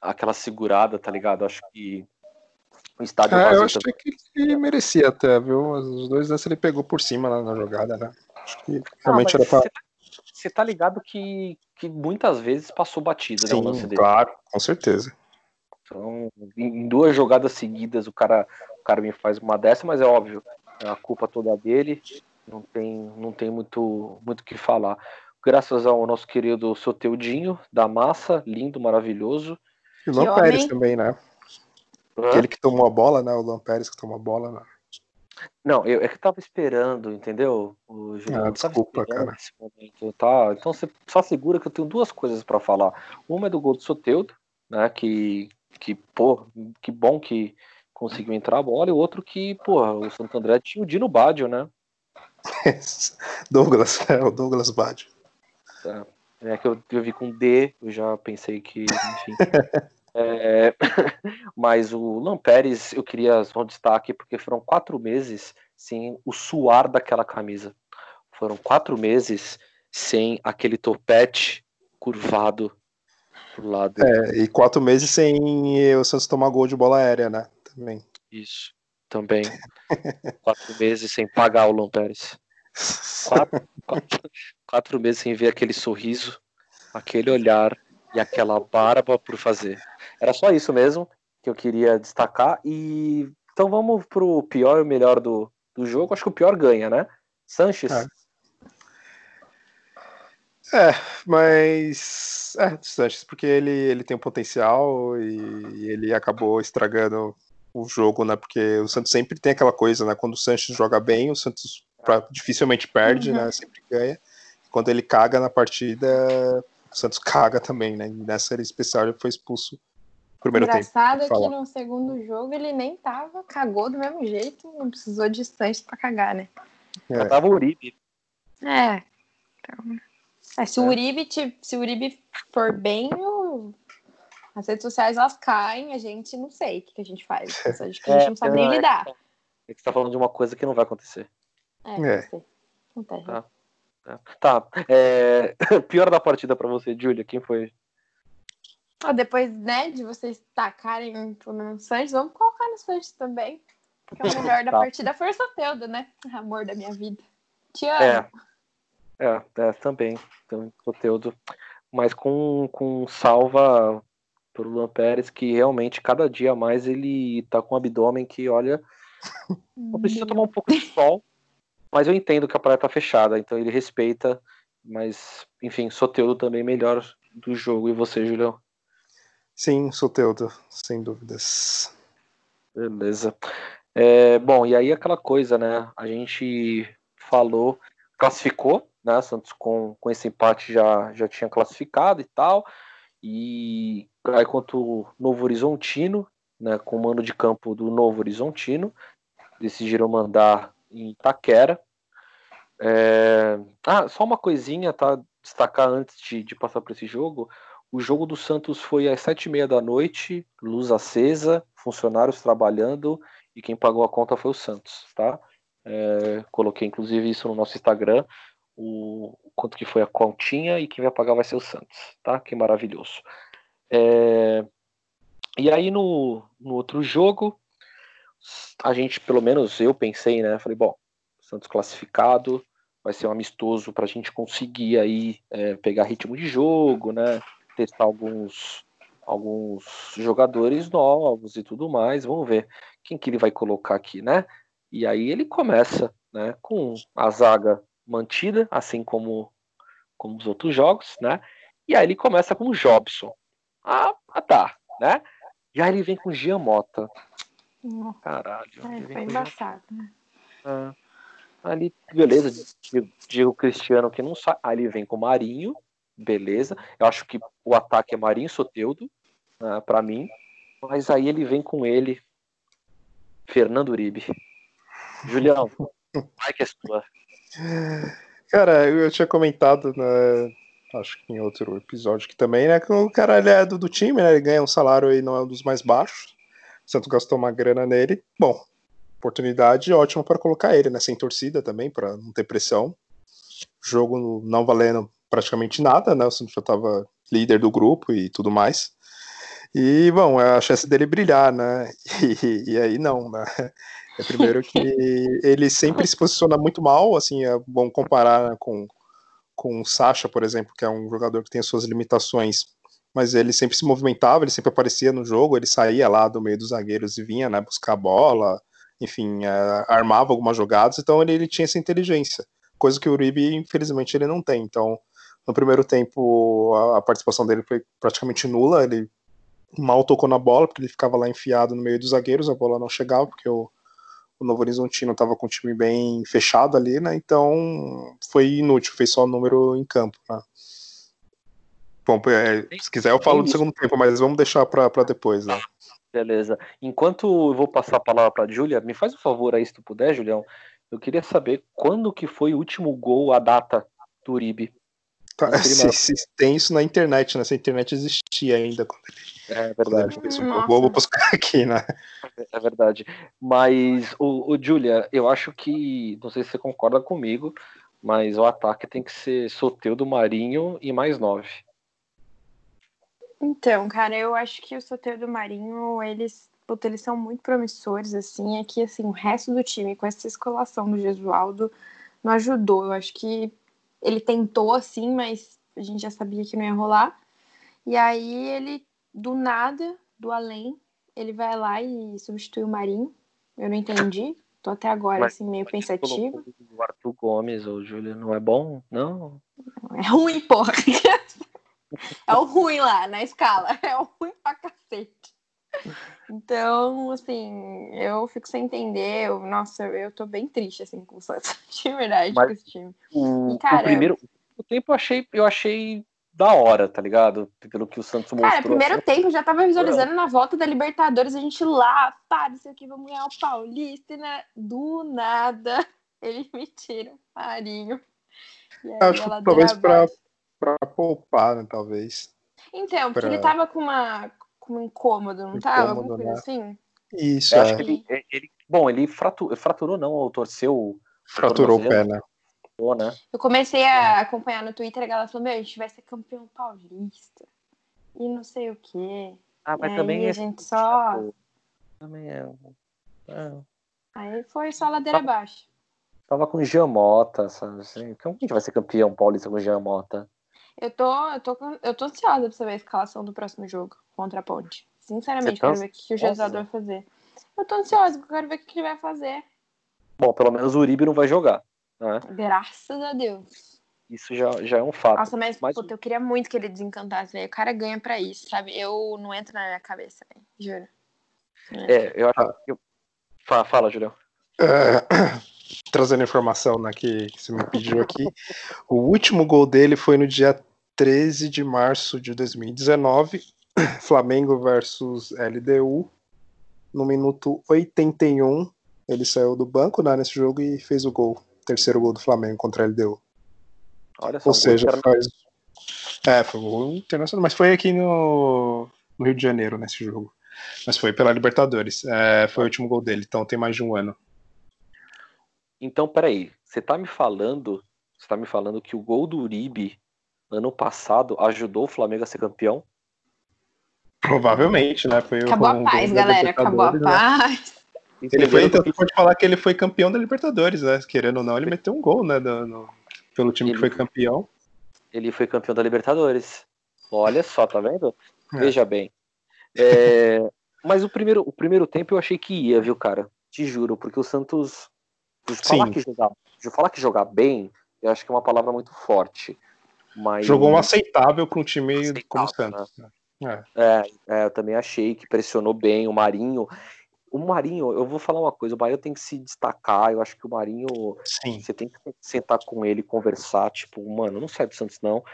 aquela segurada, tá ligado? Acho que o estádio é, eu acho também. que ele merecia até, viu? Os dois lances ele pegou por cima na, na jogada, né? Acho que realmente ah, era pra. Você tá, tá ligado que, que muitas vezes passou batido, Sim, né? O lance dele. Claro, com certeza. Então, em duas jogadas seguidas, o cara, o cara me faz uma dessa, mas é óbvio, é a culpa toda dele, não tem, não tem muito muito que falar graças ao nosso querido Soteudinho da massa, lindo, maravilhoso. E o Luan Pérez também, né? Aquele que tomou a bola, né? O Luan Pérez que tomou a bola. Né? Não, eu é que tava esperando, entendeu? O ah, desculpa, cara. Momento, tá? Então você só segura que eu tenho duas coisas para falar. Uma é do gol do Soteudo, né? Que, que, pô, que bom que conseguiu entrar a bola, e o outro que, pô, o Santo André tinha o Dino Badio, né? <laughs> Douglas, é o Douglas Badio. Tá. É que eu, eu vi com D, eu já pensei que, enfim. <laughs> é, <laughs> mas o Lampérez, eu queria só um destaque, porque foram quatro meses sem o suar daquela camisa. Foram quatro meses sem aquele topete curvado pro lado. É, e quatro meses sem o Santos tomar gol de bola aérea, né? Também. Isso, também. <laughs> quatro meses sem pagar o Lampérez. Quatro, quatro, quatro meses sem ver aquele sorriso, aquele olhar e aquela barba por fazer. Era só isso mesmo que eu queria destacar. E então vamos pro pior e o melhor do, do jogo. Acho que o pior ganha, né? Sanches. É, é mas. É, Sanches, porque ele, ele tem um potencial e, e ele acabou estragando o jogo, né? Porque o Santos sempre tem aquela coisa, né? Quando o Sanches joga bem, o Santos pra, dificilmente perde, uhum. né? Sempre ganha. Quando ele caga na partida, o Santos caga também, né? nessa série especial ele foi expulso no primeiro Engraçado tempo. Engraçado é que no segundo jogo ele nem tava, cagou do mesmo jeito, não precisou de Sanches pra cagar, né? É. Já tava o Uribe. É. Então, é, se, é. O Uribe, se o Uribe for bem, o... as redes sociais elas caem, a gente não sei o que, que a gente faz. <laughs> A gente, a gente não sabe nem é, lidar. É que você tá falando de uma coisa que não vai acontecer. É, é. Acontece. Tá. Tá. É... <laughs> Pior da partida para você, Júlia, quem foi? Ah, depois, né, de vocês tacarem no Sanches, vamos colocar no Sanches também. Porque o melhor da <laughs> tá. partida foi o Soteudo, né? Amor da minha vida. Te amo. É, é, é também. Então, Soteudo. Mas com, com salva pro Luan Pérez, que realmente cada dia mais ele tá com um abdômen que, olha, <laughs> precisa tomar um pouco de sol mas eu entendo que a praia tá fechada, então ele respeita. Mas, enfim, Soteudo também melhor do jogo. E você, Julião? Sim, Soteudo, sem dúvidas. Beleza. É, bom, e aí aquela coisa, né? A gente falou, classificou, né? Santos com, com esse empate já, já tinha classificado e tal. E aí quanto o Novo Horizontino, né? Com o mando de campo do Novo Horizontino, decidiram mandar em Itaquera. É... Ah, só uma coisinha, tá? Destacar antes de, de passar para esse jogo. O jogo do Santos foi às sete e meia da noite, luz acesa, funcionários trabalhando e quem pagou a conta foi o Santos, tá? É, coloquei inclusive isso no nosso Instagram. o quanto que foi a continha e quem vai pagar vai ser o Santos, tá? Que maravilhoso. É... E aí no, no outro jogo, a gente, pelo menos eu pensei, né? Falei, bom, Santos classificado, vai ser um amistoso para a gente conseguir aí é, pegar ritmo de jogo, né? Testar alguns alguns jogadores novos e tudo mais. Vamos ver quem que ele vai colocar aqui, né? E aí ele começa, né, com a zaga mantida, assim como como os outros jogos, né? E aí ele começa com o Jobson. Ah, tá, né? Aí ele vem com o Giamota. Caralho. É, foi embaçado, né? Ah, ali, beleza. Diego Cristiano que não sai. Ele vem com o Marinho. Beleza. Eu acho que o ataque é Marinho Soteudo, né, para mim. Mas aí ele vem com ele, Fernando Uribe. Julião, <laughs> vai que é sua. Cara, eu tinha comentado, né, acho que em outro episódio que também, né, que o cara ele é do, do time, né, ele ganha um salário aí, não é um dos mais baixos. O Santos gastou uma grana nele. Bom, oportunidade ótima para colocar ele, né, sem torcida também, para não ter pressão. Jogo não valendo praticamente nada, né, o Santos já estava líder do grupo e tudo mais. E, bom, é a chance dele brilhar, né? <laughs> E, e aí não, né? É primeiro que <laughs> ele sempre se posiciona muito mal, assim, é bom comparar com, com o Sacha, por exemplo, que é um jogador que tem as suas limitações, mas ele sempre se movimentava, ele sempre aparecia no jogo, ele saía lá do meio dos zagueiros e vinha, né, buscar a bola, enfim, é, armava algumas jogadas, então ele, ele tinha essa inteligência, coisa que o Uribe, infelizmente, ele não tem, então no primeiro tempo a, a participação dele foi praticamente nula, ele mal tocou na bola, porque ele ficava lá enfiado no meio dos zagueiros, a bola não chegava, porque o, o Novo Horizontino estava com o time bem fechado ali, né? Então foi inútil, fez só número em campo, né? Bom, é, se quiser eu falo do segundo tempo, mas vamos deixar para depois, né? Beleza. Enquanto eu vou passar a palavra para Júlia, me faz um favor aí, se tu puder, Julião. Eu queria saber quando que foi o último gol, a data do Uribe. Tá, se, se, tem isso na internet, né? Essa internet existia ainda quando ele é verdade. Eu vou buscar <laughs> aqui, né? É verdade. Mas, o, o Julia, eu acho que, não sei se você concorda comigo, mas o ataque tem que ser Soteudo, Marinho e mais nove. Então, cara, eu acho que o Soteudo Marinho, eles, puta, eles são muito promissores, assim, é que, assim, o resto do time, com essa escolação do Gesualdo, não ajudou. Eu acho que ele tentou, assim, mas a gente já sabia que não ia rolar. E aí ele do nada, do além, ele vai lá e substitui o Marinho. Eu não entendi. Tô até agora, Mas, assim, meio pensativo. O Arthur Gomes ou o Júlio não é bom? Não. É ruim, porra. <laughs> é o ruim lá na escala. <laughs> É o ruim pra cacete. Então, assim, eu fico sem entender. Eu, nossa, eu tô bem triste, assim, com o Santos. <laughs> De verdade, Mas com esse time. O, e, cara, o primeiro o tempo eu achei, eu achei da hora, tá ligado? Pelo que o Santos mostrou. Cara, primeiro assim. tempo já tava visualizando na volta da Libertadores, a gente lá, pá, isso aqui, vamos ganhar o Paulista, né? Do nada, <laughs> ele me tira um farinho. Acho que talvez pra, pra poupar, né, talvez. Então, porque pra... ele tava com uma com um incômodo, não tava? Alguma coisa né? assim? Isso, Eu é. acho que ele, ele, bom, ele fraturou, fraturou não, ou torceu Fraturou o pé, né? né? Eu comecei a acompanhar no Twitter a galera falou: Meu, a gente vai ser campeão paulista. E não sei o quê. Ah, mas também. a gente só. Também é. é. Aí foi só ladeira abaixo. Tava com Giamota, sabe assim? Como que vai ser campeão paulista com Giamota? Eu tô, eu, tô, eu tô ansiosa pra saber a escalação do próximo jogo contra a Ponte. Sinceramente, tá... quero ver o que o Jesus vai fazer. Eu tô ansiosa, porque eu quero ver o que ele vai fazer. Bom, pelo menos o Uribe não vai jogar. Né? Graças a Deus. Isso já, já é um fato. Nossa, mas, mas... Puta, eu queria muito que ele desencantasse, velho. O cara ganha pra isso, sabe? Eu não entro na minha cabeça, véio. juro. É, eu acho que. Fala, fala Julião. É, <clears throat> trazendo informação né, que, que você me pediu aqui. o último gol dele foi no dia 13 de março de 2019, <coughs> Flamengo versus LDU. No minuto 81, ele saiu do banco né, nesse jogo e fez o gol terceiro gol do Flamengo contra a LDU. Olha só, Ou seja, faz. É, foi um gol internacional, mas foi aqui no, no Rio de Janeiro nesse jogo. Mas foi pela Libertadores. É, foi o último gol dele, então tem mais de um ano. Então, peraí, você tá me falando Você tá me falando que o gol do Uribe ano passado ajudou o Flamengo a ser campeão? Provavelmente, né? Foi acabou um a paz, galera. Acabou a paz. Né? Ele foi, então, você pode falar que ele foi campeão da Libertadores, né? Querendo ou não, ele meteu um gol, né? Do, no, pelo time ele, que foi campeão. Ele foi campeão da Libertadores. Olha só, tá vendo? É. Veja bem. É, <laughs> mas o primeiro, o primeiro tempo eu achei que ia, viu, cara? Te juro, porque o Santos. Falar que, jogar, falar que jogar bem, eu acho que é uma palavra muito forte. Mas... Jogou um aceitável para um time aceitável, como o Santos. Né? É. É, é, eu também achei que pressionou bem o Marinho. O Marinho, eu vou falar uma coisa, o Marinho tem que se destacar. Eu acho que o Marinho, Sim. você tem que sentar com ele, conversar, tipo, mano, não sai do Santos não,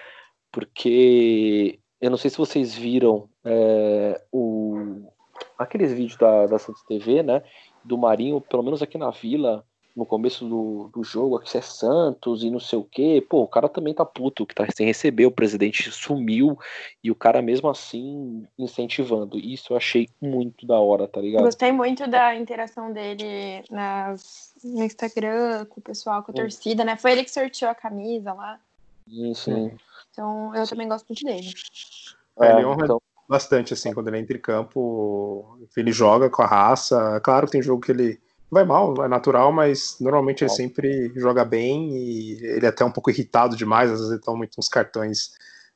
porque eu não sei se vocês viram é, o, aqueles vídeos da, da Santos TV, né, do Marinho, pelo menos aqui na Vila, no começo do, do jogo, que é Santos e não sei o quê. Pô, o cara também tá puto, que tá sem receber, o presidente sumiu e o cara mesmo assim incentivando. Isso eu achei muito da hora, tá ligado? Gostei muito da interação dele nas, no Instagram, com o pessoal, com a torcida, né? Foi ele que sorteou a camisa lá. Sim, sim. Então eu também gosto muito dele. É, ele honra então... bastante, assim, quando ele entra em campo, ele joga com a raça. Claro que tem jogo que ele vai mal, é natural, mas normalmente ele sempre joga bem e ele é até um pouco irritado demais, às vezes ele toma uns cartões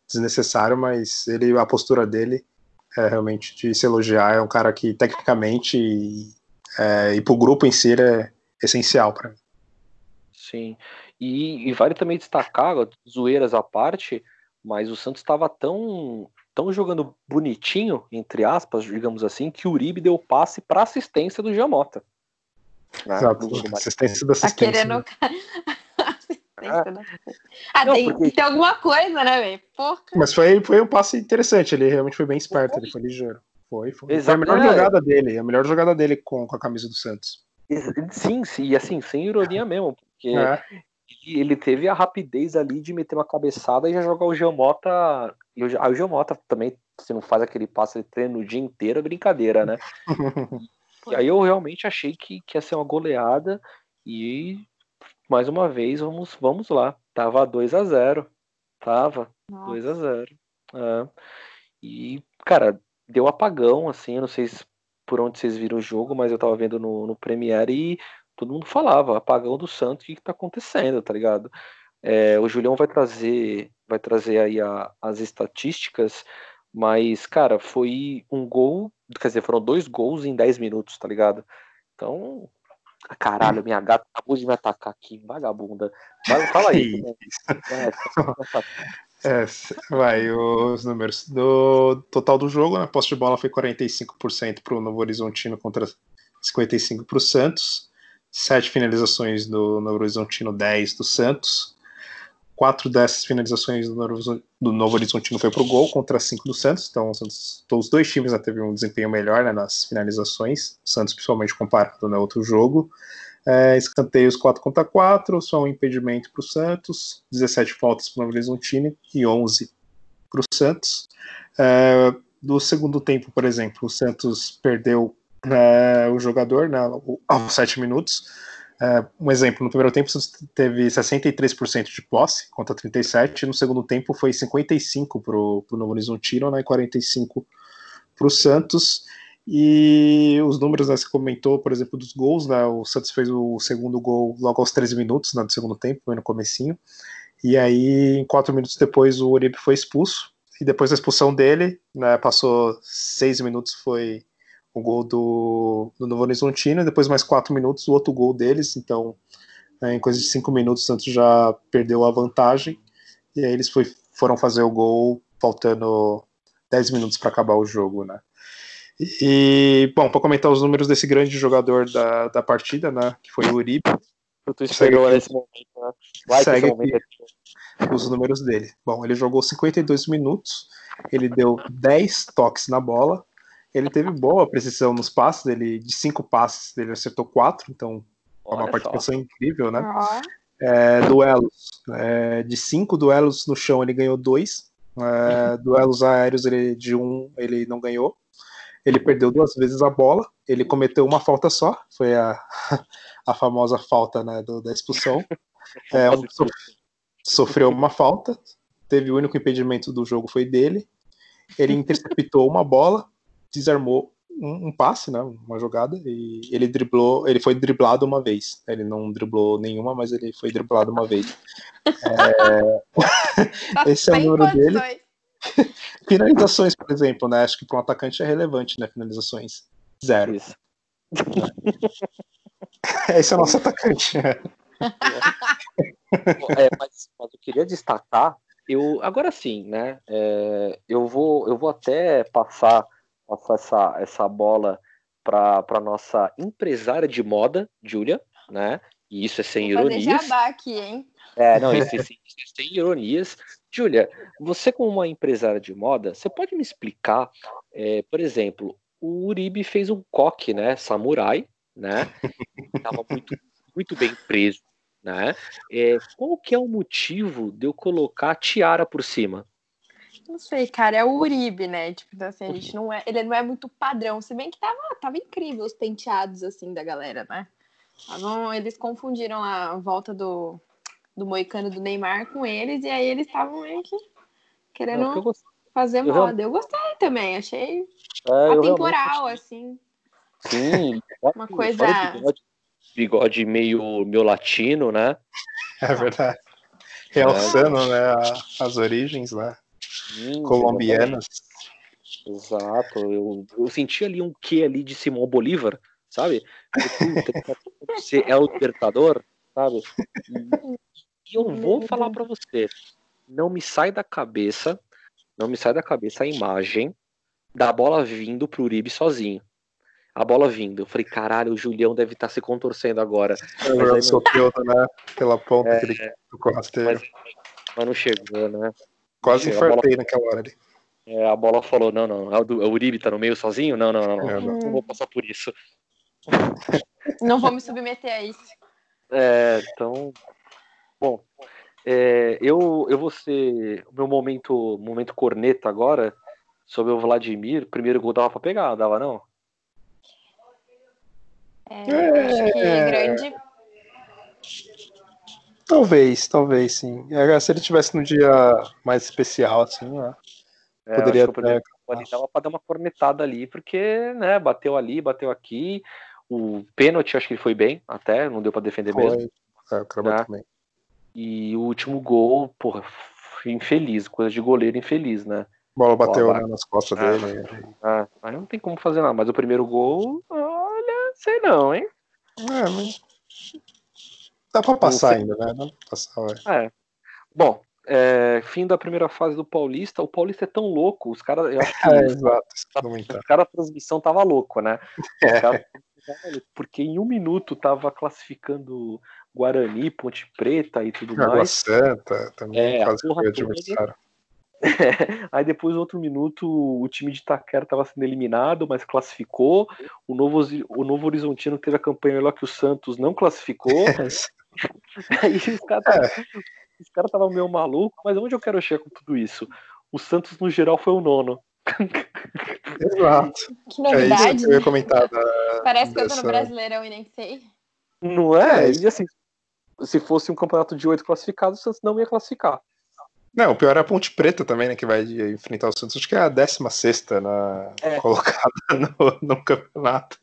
desnecessários, mas ele, a postura dele é realmente de se elogiar, é um cara que tecnicamente e, é, e pro grupo em si é essencial para mim. Sim, e, e, vale também destacar, zoeiras à parte, mas o Santos estava tão, tão jogando bonitinho, entre aspas, digamos assim, que o Uribe deu passe para assistência do Giamota. Né? Exato, assistência da assistência. Tá querendo... Né? <laughs> Ah, não, tem, porque... tem alguma coisa, né, velho? Mas foi, foi um passe interessante, ele realmente foi bem esperto, foi. ele foi ligeiro. Foi, foi. foi a melhor jogada dele, a melhor jogada dele com, com a camisa do Santos. Sim, sim, e assim, sem ironia mesmo, porque é. ele teve a rapidez ali de meter uma cabeçada e já jogar o Geomota. E o, o Geomota também, se não faz aquele passe, ele treina o dia inteiro, é brincadeira, né? <laughs> E aí eu realmente achei que, que ia ser uma goleada e mais uma vez vamos, vamos lá. Tava 2 a 0 Tava 2 a 0 é. E, cara, deu apagão, assim, eu não sei se, por onde vocês viram o jogo, mas eu tava vendo no, no Premiere e todo mundo falava, apagão do Santos, o que, que tá acontecendo, tá ligado? É, o Julião vai trazer, vai trazer aí a, as estatísticas mas, cara, foi um gol, quer dizer, foram dois gols em 10 minutos, tá ligado? Então, caralho, minha gata acabou de me atacar aqui, vagabunda. Fala, fala aí. <laughs> Né? É, vai, os números. Do total do jogo, né, posse de bola foi 45% para o Novo Horizontino contra 55% para o Santos. Sete finalizações do Novo Horizontino, 10 do Santos. Quatro dessas finalizações do Novo, do Novo Horizontino foi pro gol contra cinco do Santos. Então, Santos, os dois times já teve um desempenho melhor né, nas finalizações. O Santos, principalmente comparado no outro jogo. É, escanteios 4 contra 4, só um impedimento para o Santos, 17 faltas para o Novo Horizontino e 11 para o Santos. É, do segundo tempo, por exemplo, o Santos perdeu é, o jogador né, aos 7 minutos. É, um exemplo, no primeiro tempo teve 63% de posse contra 37%, no segundo tempo foi 55% para o Novo Horizontino né, e 45% para o Santos. E os números, né, você comentou, por exemplo, dos gols, né, o Santos fez o segundo gol logo aos 13 minutos né, do segundo tempo, no comecinho, e aí, em quatro minutos depois, o Uribe foi expulso, e depois da expulsão dele, né, passou seis minutos, foi o gol do, do Novo Horizontino, e depois mais quatro minutos o outro gol deles, então é, em coisa de cinco minutos o Santos já perdeu a vantagem, e aí eles foi, foram fazer o gol faltando dez minutos para acabar o jogo, né. E, bom, para comentar os números desse grande jogador da, da partida, né, que foi o Uribe. Eu tô esperando esse momento, né? Vai segue momento aqui os números dele. Bom, ele jogou 52 minutos, ele deu 10 toques na bola, ele teve boa precisão nos passes, ele de cinco passes ele acertou quatro, então é uma participação incrível, né? É, duelos, é, de cinco duelos no chão ele ganhou dois, é, duelos aéreos ele, de um ele não ganhou, ele perdeu duas vezes a bola, ele cometeu uma falta só, foi a, <laughs> a famosa falta né, do, da expulsão. <laughs> É, um, sofreu uma falta, teve o único impedimento do jogo foi dele. Ele interceptou uma bola, desarmou um, um, passe, né, uma jogada, e ele driblou, ele foi driblado uma vez. Ele não driblou nenhuma, mas ele foi driblado uma vez. É... <laughs> Esse é o número dele. <laughs> Finalizações, por exemplo, né? Acho que para um atacante é relevante, né? Finalizações. Zero. Isso. <laughs> Esse é o nosso atacante. é, mas, mas, eu queria destacar, eu agora sim, né? É, eu vou eu vou até passar, passar essa, essa bola para nossa empresária de moda, Júlia, né? E isso é sem vou ironias. Fazer aqui, hein? É, não, isso, isso, isso é sem ironias. Júlia, você como uma empresária de moda, você pode me explicar, é, por exemplo, o Uribe fez um coque, né, samurai, né, estava muito, muito bem preso, né, é, qual que é o motivo de eu colocar a tiara por cima? Não sei, cara, é o Uribe, né? Tipo, então, assim, a gente não é, ele não é muito padrão, se bem que tava, tava incrível os penteados, assim, da galera, né? Tavam, eles confundiram a volta do, do Moicano do Neymar com eles, e aí eles estavam meio que querendo não, fazer eu moda. Eu gostei também, achei é, atemporal, assim. Sim, <laughs> uma coisa. Bigode, bigode, meio, meio latino, né? É verdade. Realçando, é. né, as origens, né? Sim, colombianas. Exato, eu, eu senti ali um quê ali de Simão Bolívar, sabe? Você é o libertador, sabe? E eu vou falar para você, não me sai da cabeça, não me sai da cabeça a imagem da bola vindo pro Uribe sozinho. A bola vindo. Eu falei, caralho, o Julião deve estar tá se contorcendo agora. Eu mas aí, sofreu, né? Pela ponta é, que ele. Mas, mas não chegou, né? Quase infartei bola... naquela hora ali. É, a bola falou, não, não, o Uribe tá no meio sozinho? Não, não, não, não, é, não, não vou passar por isso. <laughs> Não vou me submeter a isso. É, então, Bom, é, eu, eu vou ser. O meu momento, momento corneta agora, sobre o Vladimir. Primeiro gol dava pra pegar, dava não? É, acho que é. grande. Talvez, talvez sim. É, se ele tivesse num dia mais especial, assim, né? É, poderia até. Ali dava pra dar uma cornetada ali, porque, né, bateu ali, bateu aqui. O pênalti, acho que ele foi bem, até, não deu para defender foi. mesmo. É, o né? também. E o último gol, porra, infeliz, coisa de goleiro infeliz, né? A bola bateu né, nas costas ah, dele. Ah, aí não tem como fazer nada. Mas o primeiro gol, olha, sei não, hein? É, mas... Dá pra passar ainda, né? Dá pra passar, ué. É. Bom, é, fim da primeira fase do Paulista. O Paulista é tão louco, os caras. <laughs> É, exato. Os caras da transmissão tava louco, né? <laughs> É. Cara, porque em um minuto tava classificando Guarani, Ponte Preta e tudo Água mais. Santa também é, adversário. <laughs> Aí depois, outro minuto, o time de Itaquera estava sendo eliminado, mas classificou. O Novo, o Novo Horizontino teve a campanha melhor que o Santos, não classificou. <laughs> Aí os caras é. estavam meio malucos, mas onde eu quero chegar com tudo isso? O Santos, no geral, foi o nono. <laughs> Exato. Que novidade. É isso que eu ia comentar. Da, Parece que eu tô no Brasileirão e nem sei. Não é? é e assim, se fosse um campeonato de oito classificados, o Santos não ia classificar. Não, o pior é a Ponte Preta também, né? Que vai enfrentar o Santos. Acho que é a 16 na... É. colocada <laughs> no, no, campeonato.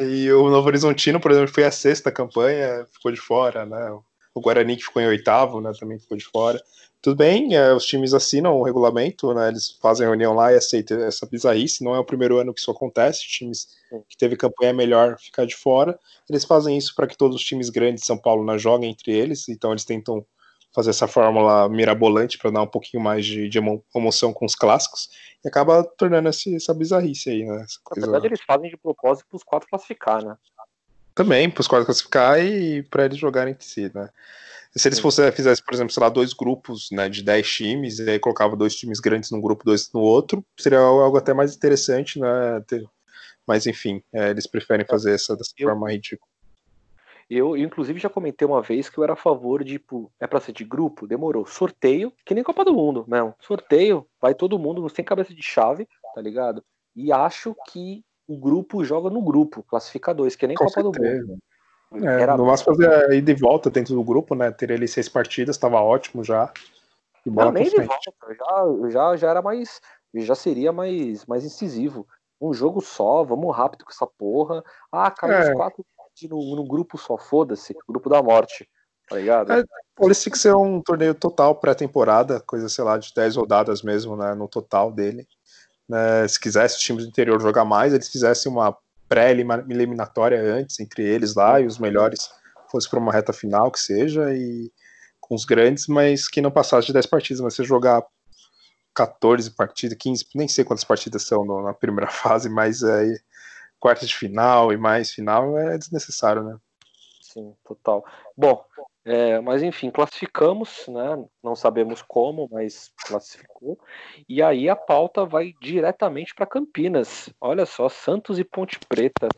E o Novo Horizontino, por exemplo, foi a sexta campanha, ficou de fora, né? O Guarani, que ficou em oitavo, né? Também ficou de fora. Tudo bem, é, os times assinam o regulamento, né? Eles fazem reunião lá e aceitam essa bizarrice. Não é o primeiro ano que isso acontece. Times que teve campanha melhor ficar de fora. Eles fazem isso para que todos os times grandes de São Paulo não joguem entre eles. Então eles tentam fazer essa fórmula mirabolante para dar um pouquinho mais de, de, emoção com os clássicos e acaba tornando essa, essa bizarrice aí, né? Essa coisa... Na verdade, eles fazem de propósito para os quatro classificar, né? Também, para os quatro classificar e para eles jogarem entre si, né? Se eles fossem, fizessem, por exemplo, sei lá, dois grupos né, de 10 times, e aí colocava dois times grandes num grupo, dois no outro, seria algo até mais interessante, né? Mas enfim, é, eles preferem é. fazer essa dessa forma ridícula. Eu, inclusive, já comentei uma vez que eu era a favor de, tipo, é pra ser de grupo? Demorou. Sorteio, que nem Copa do Mundo, não. Sorteio, vai todo mundo, sem cabeça de chave, tá ligado? E acho que o grupo joga no grupo, classifica dois, que nem Com Copa certeza. do Mundo. É, Era... No máximo fazer ida e volta dentro do grupo, né? Ter ali seis partidas, estava ótimo já. E bola Não, nem de volta, já, já, já era mais. Já seria mais, mais incisivo. Um jogo só, vamos rápido com essa porra. Ah, caiu é. os quatro no, no grupo só, foda-se, grupo da morte. Tá ligado? É, Paulista tem que ser um torneio total pré-temporada, coisa, sei lá, de 10 rodadas mesmo, né? No total dele. Né, se quisesse os times do interior jogar mais, eles fizessem uma pré-eliminatória antes entre eles lá e os melhores fosse para uma reta final que seja e com os grandes, mas que não passasse de 10 partidas, mas você jogar 14 partidas, 15, nem sei quantas partidas são no, na primeira <laughs> fase, mas aí quartas de final e mais final é desnecessário, né? Sim, total. Bom, é, mas enfim, classificamos, né? Não sabemos como, mas classificou. E aí a pauta vai diretamente para Campinas. Olha só, Santos e Ponte Preta.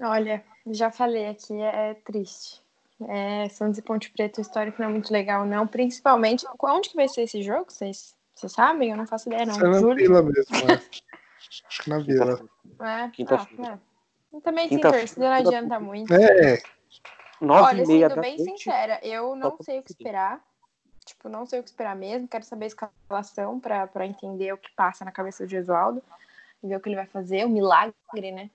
Olha, já falei aqui, é, é triste. É, Santos e Ponte Preta, o histórico não é muito legal, não. Principalmente, onde que vai ser esse jogo? Vocês, vocês sabem? Eu não faço ideia, não. É na Vila mesmo, <laughs> né? na Vila. É, Quinta-feira. Ah, é. Também sem torcida não adianta muito. É, Nove Olha, e meia sendo bem noite, sincera, eu não sei o que esperar. Tipo, não sei o que esperar mesmo. Quero saber a escalação para entender o que passa na cabeça do Gesualdo. E ver o que ele vai fazer, o milagre, né?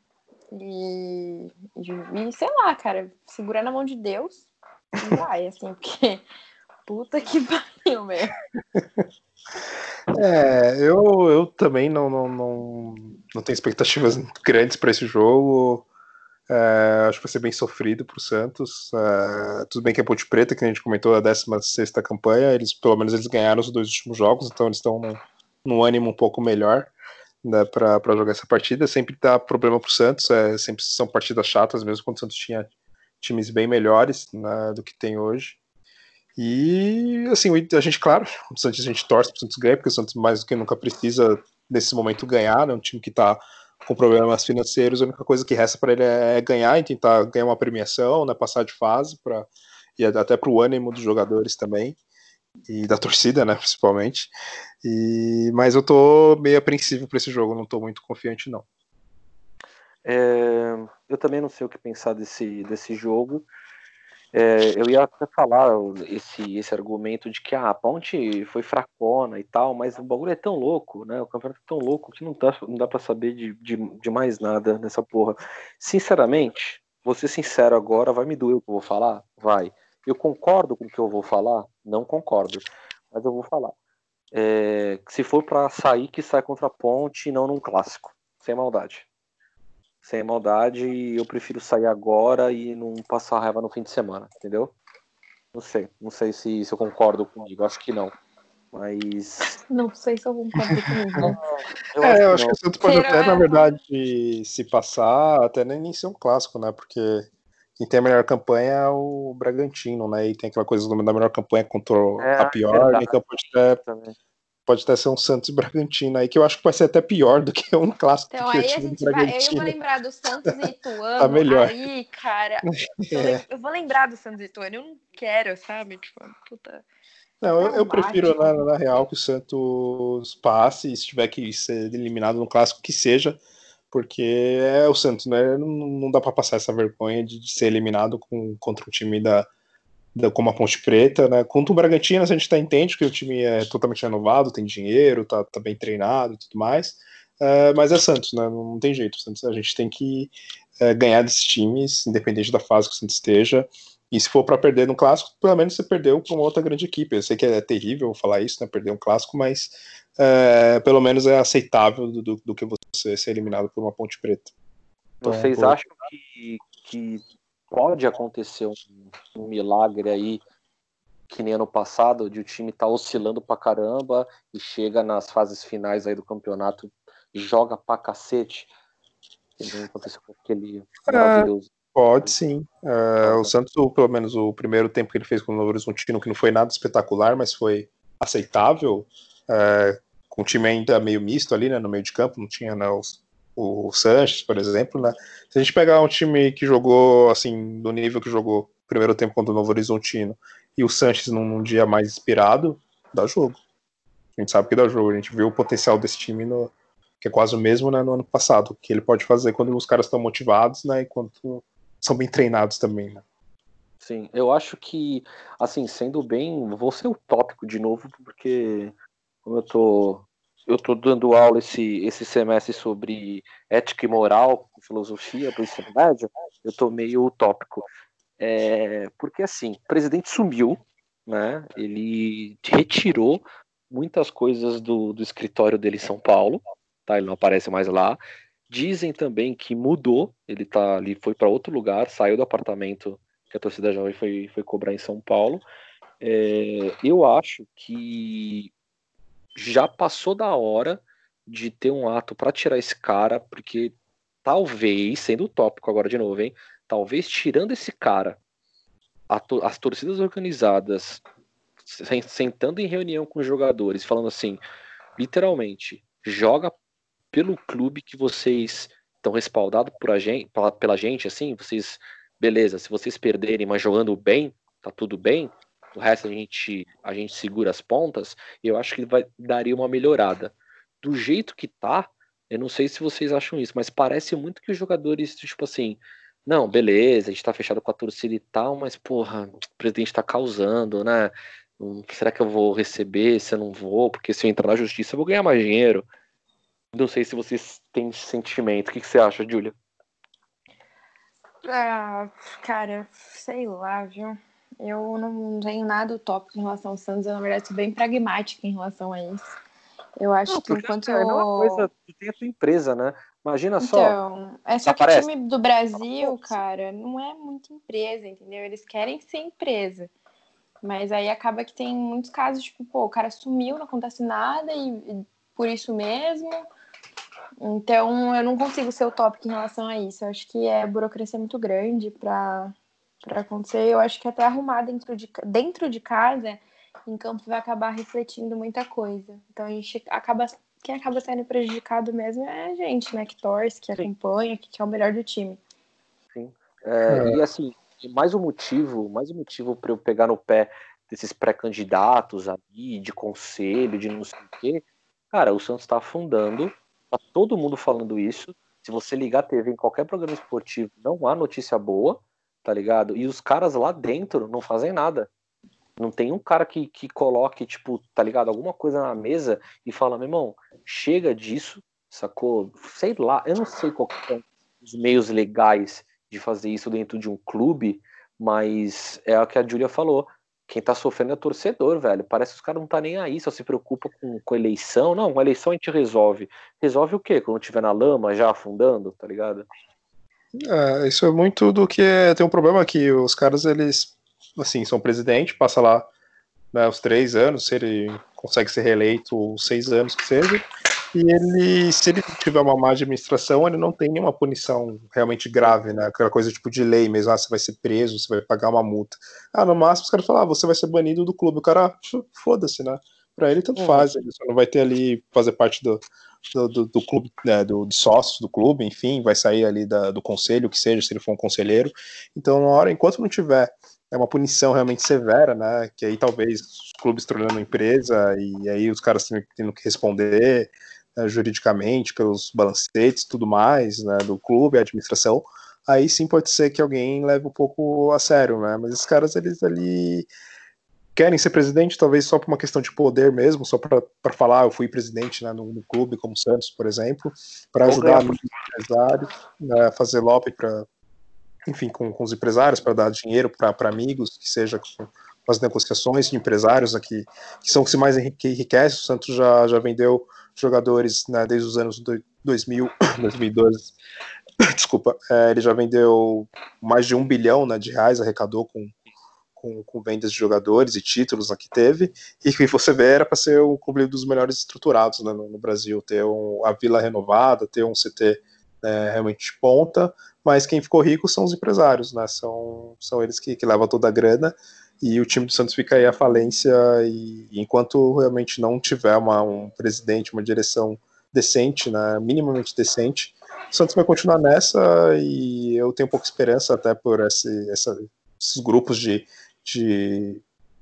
E, e, sei lá, cara, segurar na mão de Deus e vai, assim, porque <laughs> puta que pariu, velho. <laughs> É, eu, eu também não, não, não, não tenho expectativas <laughs> grandes para esse jogo. É, acho que vai ser bem sofrido para o Santos. É, tudo bem que é Ponte Preta, que a gente comentou, a 16 campanha, eles pelo menos eles ganharam os dois últimos jogos, então eles estão num, num ânimo um pouco melhor né, para jogar essa partida. Sempre dá problema para o Santos, é, sempre são partidas chatas, mesmo quando o Santos tinha times bem melhores né, do que tem hoje. E assim, a gente, claro, o Santos a gente torce para o Santos ganhar, porque o Santos mais do que nunca precisa nesse momento ganhar, né, um time que está com problemas financeiros, a única coisa que resta para ele é ganhar e tentar ganhar uma premiação, né, passar de fase para e até para o ânimo dos jogadores também e da torcida, né, principalmente. E mas eu tô meio apreensivo para esse jogo, não tô muito confiante não. É, eu também não sei o que pensar desse desse jogo. É, eu ia até falar esse, esse argumento de que ah, a ponte foi fracona e tal, mas o bagulho é tão louco, né? O campeonato é tão louco que não dá, não dá pra saber de, de, de mais nada nessa porra. Sinceramente, vou ser sincero agora, vai me doer o que eu vou falar? Vai. Eu concordo com o que eu vou falar? Não concordo, mas eu vou falar. É, se for para sair, que sai contra a ponte e não num clássico, sem maldade sem maldade, eu prefiro sair agora e não passar raiva no fim de semana, entendeu? Não sei, não sei se, se eu concordo comigo, acho que não. Mas. Não sei se eu concordo comigo. <laughs> eu é, acho eu acho que o Santos pode até, na verdade, se passar, até nem ser um clássico, né? Porque quem tem a melhor campanha é o Bragantino, né? E tem aquela coisa do da melhor campanha contra é, a pior, é então pode até. Também pode até ser um Santos e Bragantino aí, que eu acho que vai ser até pior do que um clássico. Então aí a gente vai, eu vou lembrar do Santos e <laughs> Ituano. tá melhor. Aí, cara, <laughs> é. eu vou lembrar do Santos e Ituano, eu não quero, sabe? Tipo, puta. Não, eu, eu prefiro, na, na, real, que o Santos passe, e se tiver que ser eliminado no clássico, que seja, porque é o Santos, né? Não, não dá para passar essa vergonha de, de ser eliminado com, contra um time da, como a Ponte Preta, né? Contra o Bragantino, a gente até entende que o time é totalmente renovado, tem dinheiro, tá, tá bem treinado e tudo mais. Uh, mas é Santos, né? Não tem jeito. Santos, a gente tem que uh, ganhar desses times, independente da fase que o Santos esteja. E se for para perder no clássico, pelo menos você perdeu para uma outra grande equipe. Eu sei que é terrível falar isso, né? Perder um clássico, mas uh, pelo menos é aceitável do, do, do, que você ser eliminado por uma Ponte Preta. Então, Vocês por... acham que, que pode acontecer um, um, milagre aí, que nem ano passado, de o time estar tá oscilando pra caramba e chega nas fases finais aí do campeonato e joga pra cacete. Que aconteceu com aquele é, maravilhoso. Pode sim. É, o Santos, pelo menos o primeiro tempo que ele fez com o Novo Horizontino, que não foi nada espetacular, mas foi aceitável, é, com o time ainda meio misto ali, né, no meio de campo, não tinha né, os, o Sanches, por exemplo, né? Se a gente pegar um time que jogou, assim, do nível que jogou primeiro tempo contra o Novo Horizontino e o Sanches num, dia mais inspirado, dá jogo. A gente sabe que dá jogo. A gente viu o potencial desse time no, que é quase o mesmo né, no ano passado, que ele pode fazer quando os caras estão motivados, né? Enquanto são bem treinados também, né? Sim, eu acho que, assim, sendo bem, vou ser utópico de novo, porque como eu tô, eu tô dando aula esse, esse semestre sobre ética e moral, filosofia para o ensino médio, eu tô meio utópico. É, porque, assim, o presidente sumiu, né? Ele retirou muitas coisas do, do escritório dele em São Paulo, tá? Ele não aparece mais lá. Dizem também que mudou, ele tá ali, foi para outro lugar, saiu do apartamento que a torcida jovem foi, foi cobrar em São Paulo. É, eu acho que já passou da hora de ter um ato para tirar esse cara, porque talvez, sendo utópico agora de novo, hein? Talvez tirando esse cara, to as torcidas organizadas sentando em reunião com os jogadores, falando assim, literalmente, joga pelo clube que vocês estão respaldados por a gente, pela, pela gente, assim, vocês, beleza, se vocês perderem, mas jogando bem, tá tudo bem, o resto a gente, a gente segura as pontas, eu acho que vai, daria uma melhorada. Do jeito que tá, eu não sei se vocês acham isso, mas parece muito que os jogadores, tipo assim, não, beleza, a gente tá fechado com a torcida e tal, mas porra, o presidente tá causando, né? Hum, será que eu vou receber? Se eu não vou? Porque se eu entrar na justiça eu vou ganhar mais dinheiro. Não sei se vocês têm esse sentimento. O que, que você acha, Júlia? Ah, cara, sei lá, viu? Eu não tenho nada utópico em relação ao Santos. Eu, na verdade, sou bem pragmática em relação a isso. Eu acho não, que enquanto. É uma coisa que tem a tua empresa, né? Imagina só. Então, é só que o time do Brasil, cara, não é muito empresa, entendeu? Eles querem ser empresa. Mas aí acaba que tem muitos casos, tipo, pô, o cara sumiu, não acontece nada e, e por isso mesmo. Então, eu não consigo ser utópico em relação a isso. Eu acho que é burocracia muito grande para acontecer. Eu acho que até arrumar dentro de, dentro de casa, em campo, vai acabar refletindo muita coisa. Então, a gente acaba. Quem acaba sendo prejudicado mesmo é a gente, né? Que torce, que Sim. acompanha, que quer o melhor do time. Sim. É, é. E assim, mais um motivo, mais um motivo para eu pegar no pé desses pré-candidatos ali, de conselho, de não sei o quê. Cara, o Santos está afundando, tá todo mundo falando isso. Se você ligar a TV em qualquer programa esportivo, não há notícia boa, tá ligado? E os caras lá dentro não fazem nada. Não tem um cara que, que coloque, tipo, tá ligado? Alguma coisa na mesa e fala, meu irmão, chega disso, sacou? Sei lá, eu não sei qual são os meios legais de fazer isso dentro de um clube, mas é o que a Júlia falou. Quem tá sofrendo é torcedor, velho. Parece que os caras não tá nem aí, só se preocupa com, com eleição. Não, com eleição a gente resolve. Resolve o quê? Quando tiver na lama, já afundando, tá ligado? É, isso é muito do que é, tem um problema que os caras, eles, assim, são presidente, passa lá né, os três anos, se ele consegue ser reeleito, os seis anos que seja, e ele, se ele tiver uma má administração, ele não tem nenhuma punição realmente grave, né? Aquela coisa tipo de lei mesmo, ah, você vai ser preso, você vai pagar uma multa. Ah, no máximo os caras falam, ah, você vai ser banido do clube. O cara, foda-se, né? Pra ele tanto uhum. faz, ele só não vai ter ali, fazer parte do, do, do, do clube, né, do, de sócios do clube, enfim, vai sair ali da, do conselho, que seja, se ele for um conselheiro. Então, na hora, enquanto não tiver é uma punição realmente severa, né? Que aí talvez os clubes tornando empresa e aí os caras tendo que responder, né, juridicamente, pelos balancetes tudo mais, né, do clube, a administração, aí sim pode ser que alguém leve um pouco a sério, né? Mas esses caras, eles ali querem ser presidente, talvez só por uma questão de poder mesmo, só para falar, eu fui presidente né, no, no, clube, como Santos, por exemplo, para ajudar os empresários, né, fazer lobby para, enfim, com, com, os empresários, para dar dinheiro para amigos, que seja com, com, as negociações de empresários aqui, que são os que mais enriquecem. O Santos já, já vendeu jogadores né, desde os anos 2000, 2012. <coughs> <coughs> Desculpa, é, ele já vendeu mais de um bilhão né, de reais, arrecadou com, com, com, vendas de jogadores e títulos né, que teve, <laughs> e que você vê era para ser um clube dos melhores estruturados né, no, no, Brasil, ter um, a vila renovada, ter um CT né, realmente de ponta, mas quem ficou rico são os empresários, né, são, são eles que, que levam toda a grana, e o time do Santos fica aí à falência. E, e enquanto realmente não tiver uma, um presidente, uma direção decente, né, minimamente decente, o Santos vai continuar nessa. E eu tenho pouca esperança até por esse, essa, esses grupos de, de,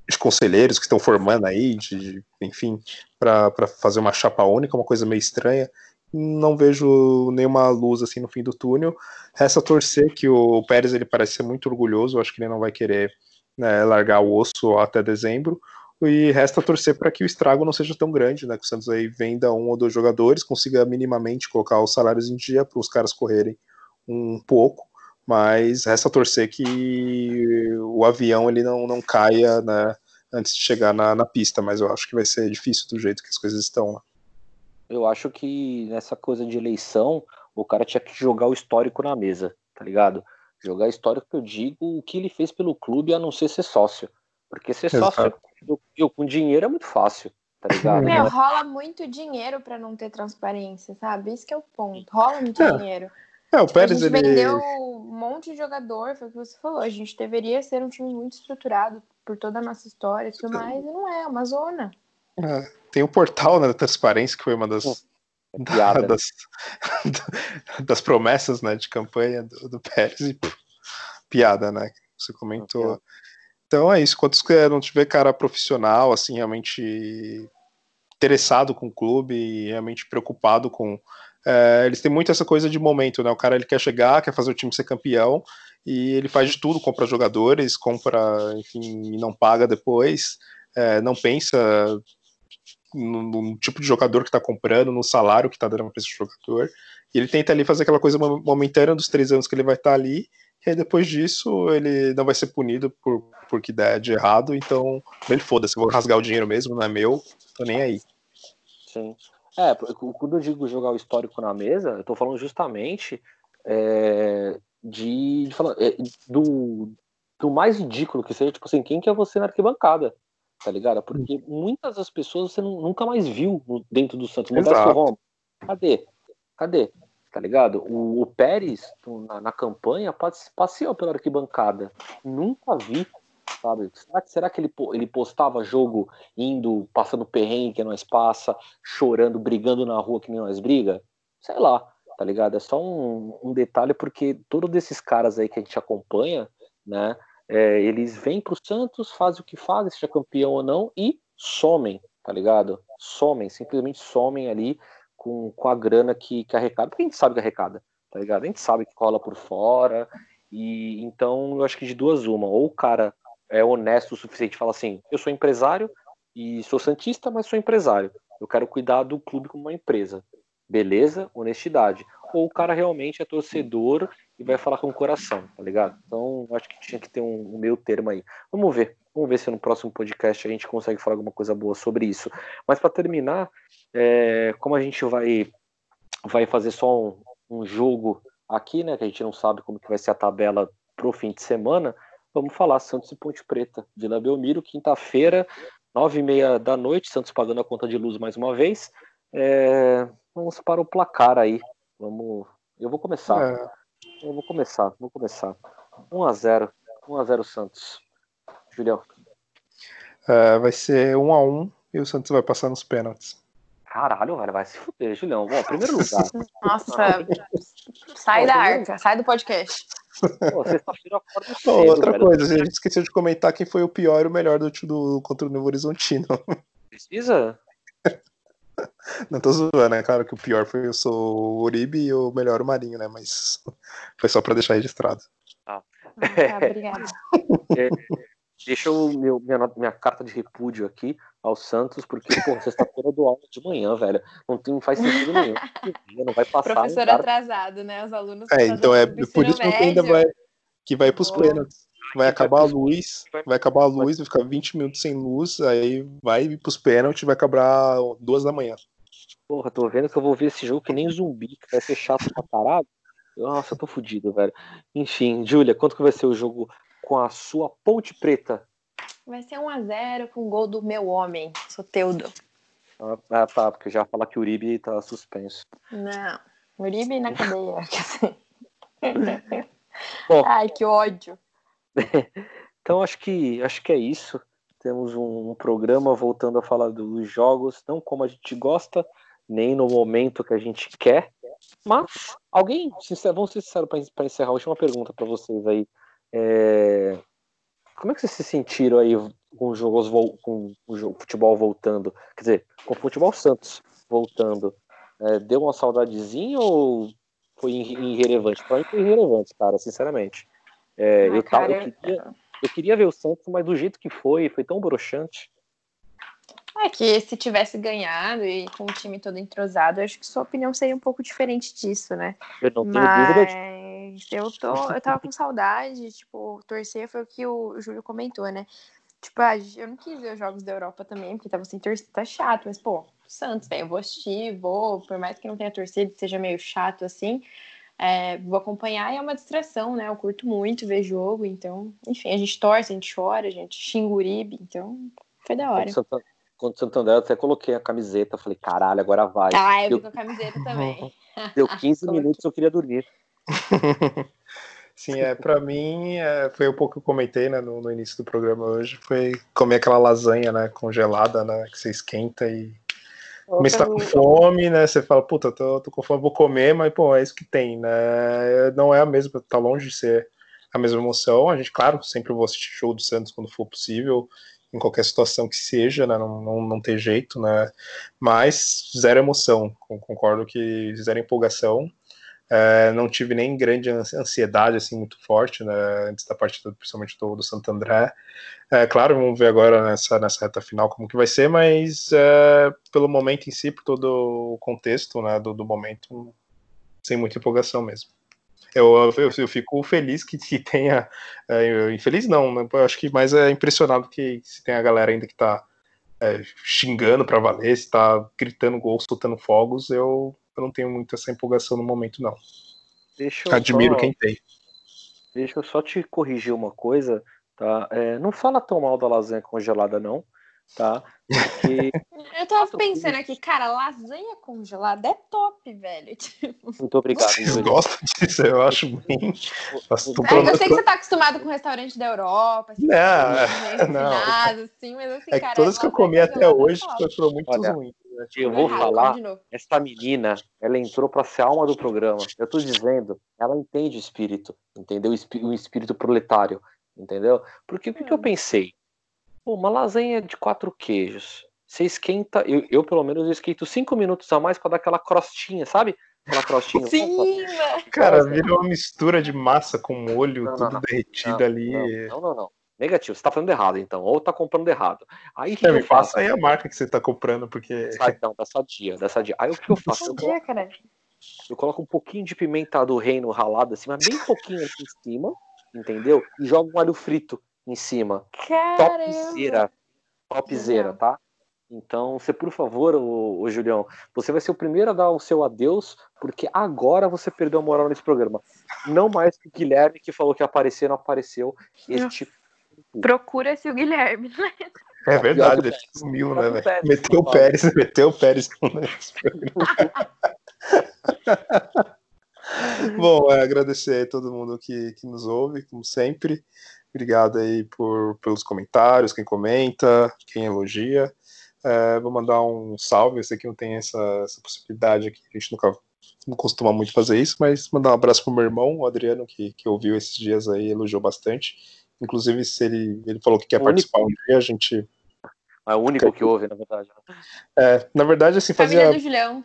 de, conselheiros que estão formando aí, de, enfim, para fazer uma chapa única, uma coisa meio estranha, não vejo nenhuma luz assim no fim do túnel. Resta torcer que o Pérez ele parece ser muito orgulhoso, acho que ele não vai querer né, largar o osso até dezembro. E resta torcer para que o estrago não seja tão grande, né? Que o Santos aí venda um ou dois jogadores, consiga minimamente colocar os salários em dia para os caras correrem um pouco, mas resta torcer que o avião ele não, não caia né, antes de chegar na, na pista, mas eu acho que vai ser difícil do jeito que as coisas estão lá. Eu acho que nessa coisa de eleição, o cara tinha que jogar o histórico na mesa, tá ligado? Jogar histórico que eu digo o que ele fez pelo clube, a não ser ser sócio. Porque ser Exato. sócio eu, eu, com dinheiro é muito fácil, tá ligado? Meu, rola muito dinheiro para não ter transparência, sabe? Isso que é o ponto. Rola muito é. dinheiro. É, o tipo, Pérez, a gente ele... vendeu um monte de jogador, foi o que você falou. A gente deveria ser um time muito estruturado por toda a nossa história e tudo mais, e não é, é uma zona. É, tem o portal né, da transparência, que foi uma das, <laughs> da, das, <laughs> das, promessas né, de campanha do, do Pérez, e pô, piada, né? Você comentou. Então é isso, quando não tiver cara profissional, assim, realmente interessado com o clube e realmente preocupado com é, eles têm muito essa coisa de momento, né? O cara ele quer chegar, quer fazer o time ser campeão e ele faz de tudo, compra jogadores, compra, enfim, e não paga depois, é, não pensa no, no, tipo de jogador que está comprando, no salário que está dando para esse jogador. E ele tenta ali fazer aquela coisa momentânea dos três anos que ele vai estar tá ali, e aí depois disso ele não vai ser punido por porque der de errado, então ele foda-se, vou rasgar o dinheiro mesmo, não é meu, tô nem aí. Sim. É, quando eu digo jogar o histórico na mesa, eu tô falando justamente é, de, de falar, é, do, do mais ridículo que seja, tipo assim, quem que é você na arquibancada? Tá ligado? Porque muitas das pessoas você nunca mais viu dentro do Santos. Modesto cadê? Cadê? Tá ligado? O, o Pérez, na, na campanha, passeou pela arquibancada. Nunca vi sabe? Será que, será que ele, ele postava jogo indo, passando perrengue que nós passa, chorando, brigando na rua que nem nós briga? Sei lá, tá ligado? É só um, um detalhe, porque todos esses caras aí que a gente acompanha, né? É, eles vêm pro Santos, fazem o que fazem, seja campeão ou não, e somem, tá ligado? Somem, simplesmente somem ali com, com a grana que, que arrecada, porque a gente sabe que arrecada, tá ligado? A gente sabe que cola por fora, e então eu acho que de duas uma, ou o cara é honesto o suficiente fala assim: eu sou empresário e sou santista, mas sou empresário. Eu quero cuidar do clube como uma empresa. Beleza, honestidade. Ou o cara realmente é torcedor e vai falar com o coração, tá ligado? Então, acho que tinha que ter um, um meio termo aí. Vamos ver. Vamos ver se no próximo podcast a gente consegue falar alguma coisa boa sobre isso. Mas para terminar, é, como a gente vai, vai fazer só um, um jogo aqui, né? Que a gente não sabe como que vai ser a tabela pro fim de semana, Vamos falar Santos e Ponte Preta, Vila Belmiro, quinta-feira, nove e meia da noite, Santos pagando a conta de luz mais uma vez. É, vamos para o placar aí. Vamos. Eu vou começar. É. Eu vou começar, vou começar. 1 a 0 1 a 0 Santos. Julião. É, vai ser 1 a 1 e o Santos vai passar nos pênaltis. Caralho, velho, vai se fuder, Julião. Bom, primeiro lugar. <laughs> Nossa, sai da arca, sai do podcast. Pô, sexta-feira cedo, Outra velho. coisa, a gente esqueceu de comentar quem foi o pior e o melhor do, do contra o Novo Horizontino. Precisa? <laughs> Não tô zoando, é claro que o pior foi eu sou o Uribe e o melhor o Marinho, né? Mas foi só pra deixar registrado. Ah, ah tá, obrigada. <laughs> É, deixa eu meu, minha, minha carta de repúdio aqui ao Santos, porque, pô, <laughs> sexta-feira do aula de manhã, velho. Não, tem, não faz sentido nenhum. <laughs> Não vai passar. Professor um atrasado, né? Os alunos. É, então é por isso que ainda vai. Que vai pros pênaltis. Vai acabar a luz, vai acabar a luz, vai ficar 20 minutos sem luz, aí vai pros pênaltis, vai acabar duas da manhã. Porra, tô vendo que eu vou ver esse jogo que nem zumbi, que vai ser chato pra caralho. Nossa, eu tô fudido, velho. Enfim, Júlia, quanto que vai ser o jogo com a sua Ponte Preta Vai ser 1x0 com o gol do meu homem, Soteudo. Ah, tá, porque já fala que o Uribe tá suspenso. Não, Uribe na cadeia. <laughs> Bom, Ai, que ódio. <laughs> então acho que acho que é isso. Temos um, um, programa voltando a falar dos jogos, não como a gente gosta, nem no momento que a gente quer. Mas alguém, sincero, vamos ser sinceros para encerrar, a última pergunta para vocês aí. É, como é que vocês se sentiram aí com os jogos com o futebol voltando? Quer dizer, com o futebol Santos voltando. É, deu uma saudadezinha ou foi irrelevante? Pra mim foi irrelevante, cara, sinceramente. É, ah, eu, cara, eu, queria, eu queria ver o Santos, mas do jeito que foi, foi tão broxante. É que se tivesse ganhado e com o time todo entrosado, eu acho que sua opinião seria um pouco diferente disso, né? Eu não tenho Mas... dúvida de... eu tô, eu tava com saudade, tipo, torcer foi o que o Júlio comentou, né? Tipo, ah, eu não quis ver os jogos da Europa também, porque tava sem torcida, tá chato, mas, pô, Santos, bem, eu vou assistir, vou, por mais que não tenha torcida, seja meio chato assim, é, vou acompanhar e é uma distração, né? Eu curto muito ver jogo, então, enfim, a gente torce, a gente chora, a gente xinga Uribe, então foi da hora contra o Santander, eu até coloquei a camiseta, falei, caralho, agora vai. Ah, eu vi com a camiseta também. <laughs> Deu 15 <laughs> minutos eu queria dormir. <laughs> Sim, é, para mim, é, foi um pouco que eu comentei né, no, no, início do programa hoje, foi comer aquela lasanha né, congelada, né, que você esquenta e tá com fome, né? Você fala, puta, tô, tô com fome, vou comer, mas, pô, é isso que tem, né? Não é a mesma, tá longe de ser a mesma emoção. A gente, claro, sempre vou assistir show do Santos quando for possível em qualquer situação que seja, né? Não, não, não ter jeito, né? Mas zero emoção. Concordo que zero empolgação. É, não tive nem grande ansiedade assim muito forte né, antes da partida, principalmente do, do Santo André. É, claro, vamos ver agora nessa, nessa reta final como que vai ser, mas é, pelo momento em si, por todo o contexto né, do, do momento, sem muita empolgação mesmo. Eu, eu, eu, fico feliz que, que tenha. É, infeliz não, né? Eu acho que mais é impressionado que se tem a galera ainda que tá é, xingando para valer, se tá gritando gol, soltando fogos, eu, eu não tenho muito essa empolgação no momento, não. Admiro só, quem tem. Deixa eu só te corrigir uma coisa, tá? É, não fala tão mal da lasanha congelada, não tá? Porque... <laughs> Eu tava pensando aqui, cara, lasanha congelada é top, velho. <laughs> Tipo... Muito obrigado. Vocês gostam disso? Eu acho bem. Nossa, é, eu sei que você tá acostumado com restaurante da Europa, assim, não, <laughs> não. assim, mas assim, é cara, todas que eu comi até hoje foram muito Olha, ruins. Eu vou falar, essa menina, ela entrou para ser alma do programa. Eu tô dizendo, ela entende o espírito, entendeu? O espírito proletário, entendeu? Porque o que, que eu hum. pensei? Pô, uma lasanha de quatro queijos. Você esquenta, eu, eu pelo menos eu esquento cinco minutos a mais para dar aquela crostinha, sabe? Aquela crostinha. Sim, né? Cara, vira uma mistura de massa com molho, não, tudo não, derretido não, ali. Não, não, não. Negativo, você tá falando errado, então. Ou tá comprando errado. Aí que, é, que me faço? aí a marca que você tá comprando, porque. Não, da sadia, da sadia. Aí o que eu faço? Eu coloco, eu coloco um pouquinho de pimenta do reino ralado assim, mas bem pouquinho aqui em cima, entendeu? E jogo um alho frito em cima. Caramba. Topzera. Topzera, tá? Então, você, por favor, o, o, Julião, você vai ser o primeiro a dar o seu adeus, porque agora você perdeu a moral nesse programa. Não mais que o Guilherme, que falou que aparecer, não apareceu. Este... Procura-se o Guilherme, né? É verdade, ele sumiu, né, velho? <laughs> Meteu o Pérez, meteu o Pérez <laughs> Bom, é, agradecer a todo mundo que, que nos ouve, como sempre. Obrigado aí por, pelos comentários, quem comenta, quem elogia. É, vou mandar um salve, eu sei que não tem essa, essa possibilidade aqui, a gente nunca não costuma muito fazer isso, mas mandar um abraço pro meu irmão, o Adriano, que, que ouviu esses dias aí, elogiou bastante. Inclusive, se ele, ele falou que quer o participar único. um dia, a gente. É o único que ouve, na verdade. É, na verdade, assim, fazia. Família do Julião.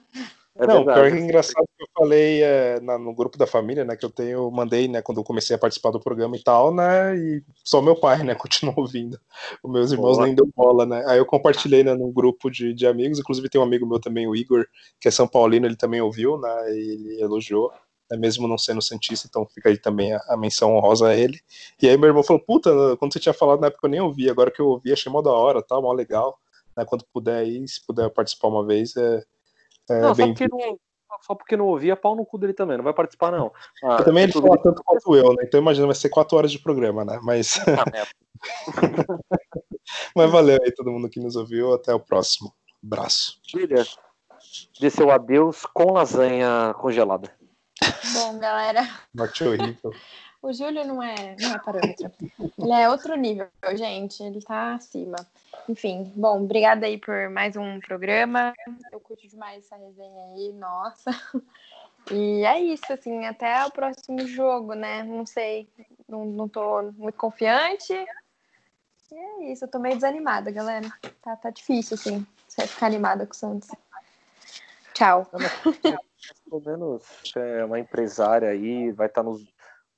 É não, verdade. pior que é engraçado que eu falei é, na, no grupo da família, né, que eu tenho, mandei, né, quando eu comecei a participar do programa e tal, né, e só meu pai, né, <laughs> continuou ouvindo. Os meus irmãos Boa. nem deu bola, né. Aí eu compartilhei, né, num grupo de, de amigos, inclusive tem um amigo meu também, o Igor, que é São Paulino, ele também ouviu, né, e ele elogiou, né, mesmo não sendo Santista, então fica aí também a, a, menção honrosa a ele. E aí meu irmão falou, puta, quando você tinha falado na época eu nem ouvi, agora que eu ouvi achei mó da hora, tá, mó legal, né, quando puder aí, se puder participar uma vez, é, é não, bem... Só não, só porque não ouvia, pau no cu dele também, não vai participar, não. Ah, também ele fala tanto quanto eu, né? Então imagina, vai ser quatro horas de programa, né? Mas. <laughs> Mas valeu aí todo mundo que nos ouviu. Até o próximo. Abraço. Filha, dê seu adeus com lasanha congelada. Bom, galera. Morte horrível. <laughs> O Júlio não é, não é parâmetro. Ele é outro nível, gente. Ele tá acima. Enfim, bom, obrigada aí por mais um programa. Eu curto demais essa resenha aí, nossa. E é isso, assim, até o próximo jogo, né? Não sei, não, não tô muito confiante. E é isso, eu tô meio desanimada, galera. Tá, tá difícil, assim, você ficar animada com o Santos. Tchau. Pelo menos é uma empresária aí, vai estar nos,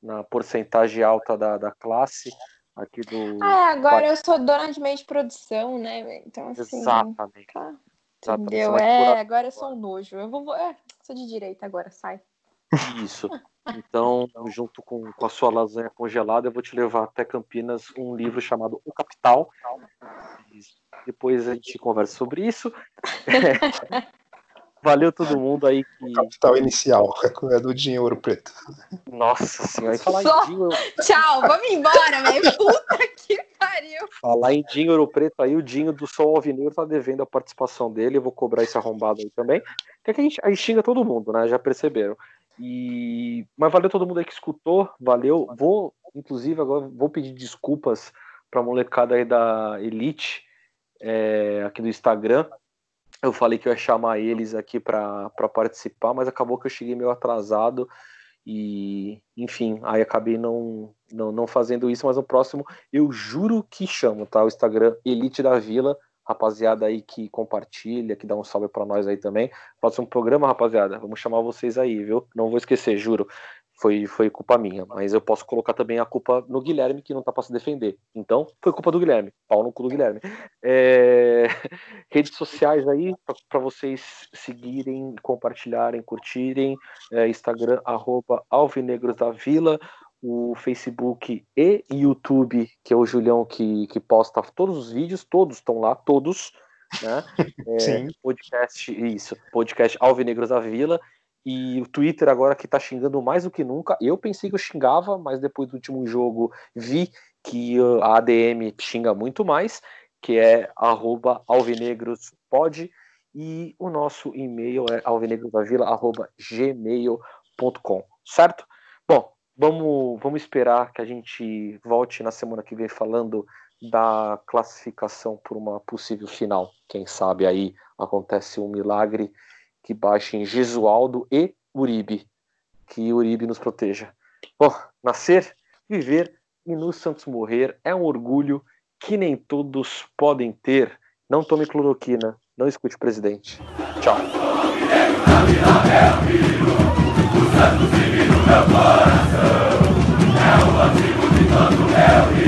na porcentagem alta da, da classe aqui do. Ah, é, agora eu sou dona de meio de produção, né? Então, assim. Exatamente. Tá. Entendeu? É, agora eu sou um nojo. Eu vou. É, sou de direita agora, sai. Isso. Então, junto com, com a sua lasanha congelada, eu vou te levar até Campinas um livro chamado O Capital. Depois a gente conversa sobre isso. <laughs> Valeu todo mundo aí que. O capital inicial, é do dinheiro preto. Nossa senhora, falar Só... em <laughs> dinheiro. Tchau, vamos embora, velho. Puta que pariu. Falar em dinheiro preto aí, o Dinho do Sol Alvinegro tá devendo a participação dele. Eu vou cobrar esse arrombado aí também. Que, é que a, gente, a gente xinga todo mundo, né? Já perceberam. E mas valeu todo mundo aí que escutou, valeu. Vou, inclusive, agora vou pedir desculpas para a molecada aí da Elite é, aqui do Instagram. Eu falei que eu ia chamar eles aqui para participar, mas acabou que eu cheguei meio atrasado e, enfim, aí acabei não, não, não fazendo isso. Mas no próximo eu juro que chamo, tá? O Instagram Elite da Vila rapaziada aí que compartilha, que dá um salve para nós aí também. Próximo programa, rapaziada, vamos chamar vocês aí, viu? Não vou esquecer, juro. Foi, foi culpa minha, mas eu posso colocar também a culpa no Guilherme, que não tá para se defender. Então, foi culpa do Guilherme. Pau no cu do Guilherme. É... <laughs> Redes sociais aí, para vocês seguirem, compartilharem, curtirem. É, Instagram, arroba Alvinegros da Vila o Facebook e YouTube, que é o Julião que, que posta todos os vídeos, todos estão lá, todos, né? <laughs> É, Sim. Podcast, isso, podcast Alvinegros da Vila, e o Twitter agora que tá xingando mais do que nunca. Eu pensei que eu xingava, mas depois do último jogo vi que a ADM xinga muito mais, que é alvinegrospod, e o nosso e-mail é alvinegrosdavila.gmail.com, certo? Bom, Vamos, vamos esperar que a gente volte na semana que vem falando da classificação por uma possível final. Quem sabe aí acontece um milagre que baixem Gesualdo e Uribe. Que Uribe nos proteja. Bom, nascer, viver e no Santos morrer é um orgulho que nem todos podem ter. Não tome cloroquina, não escute o presidente. Tchau. É o antigo de tanto é o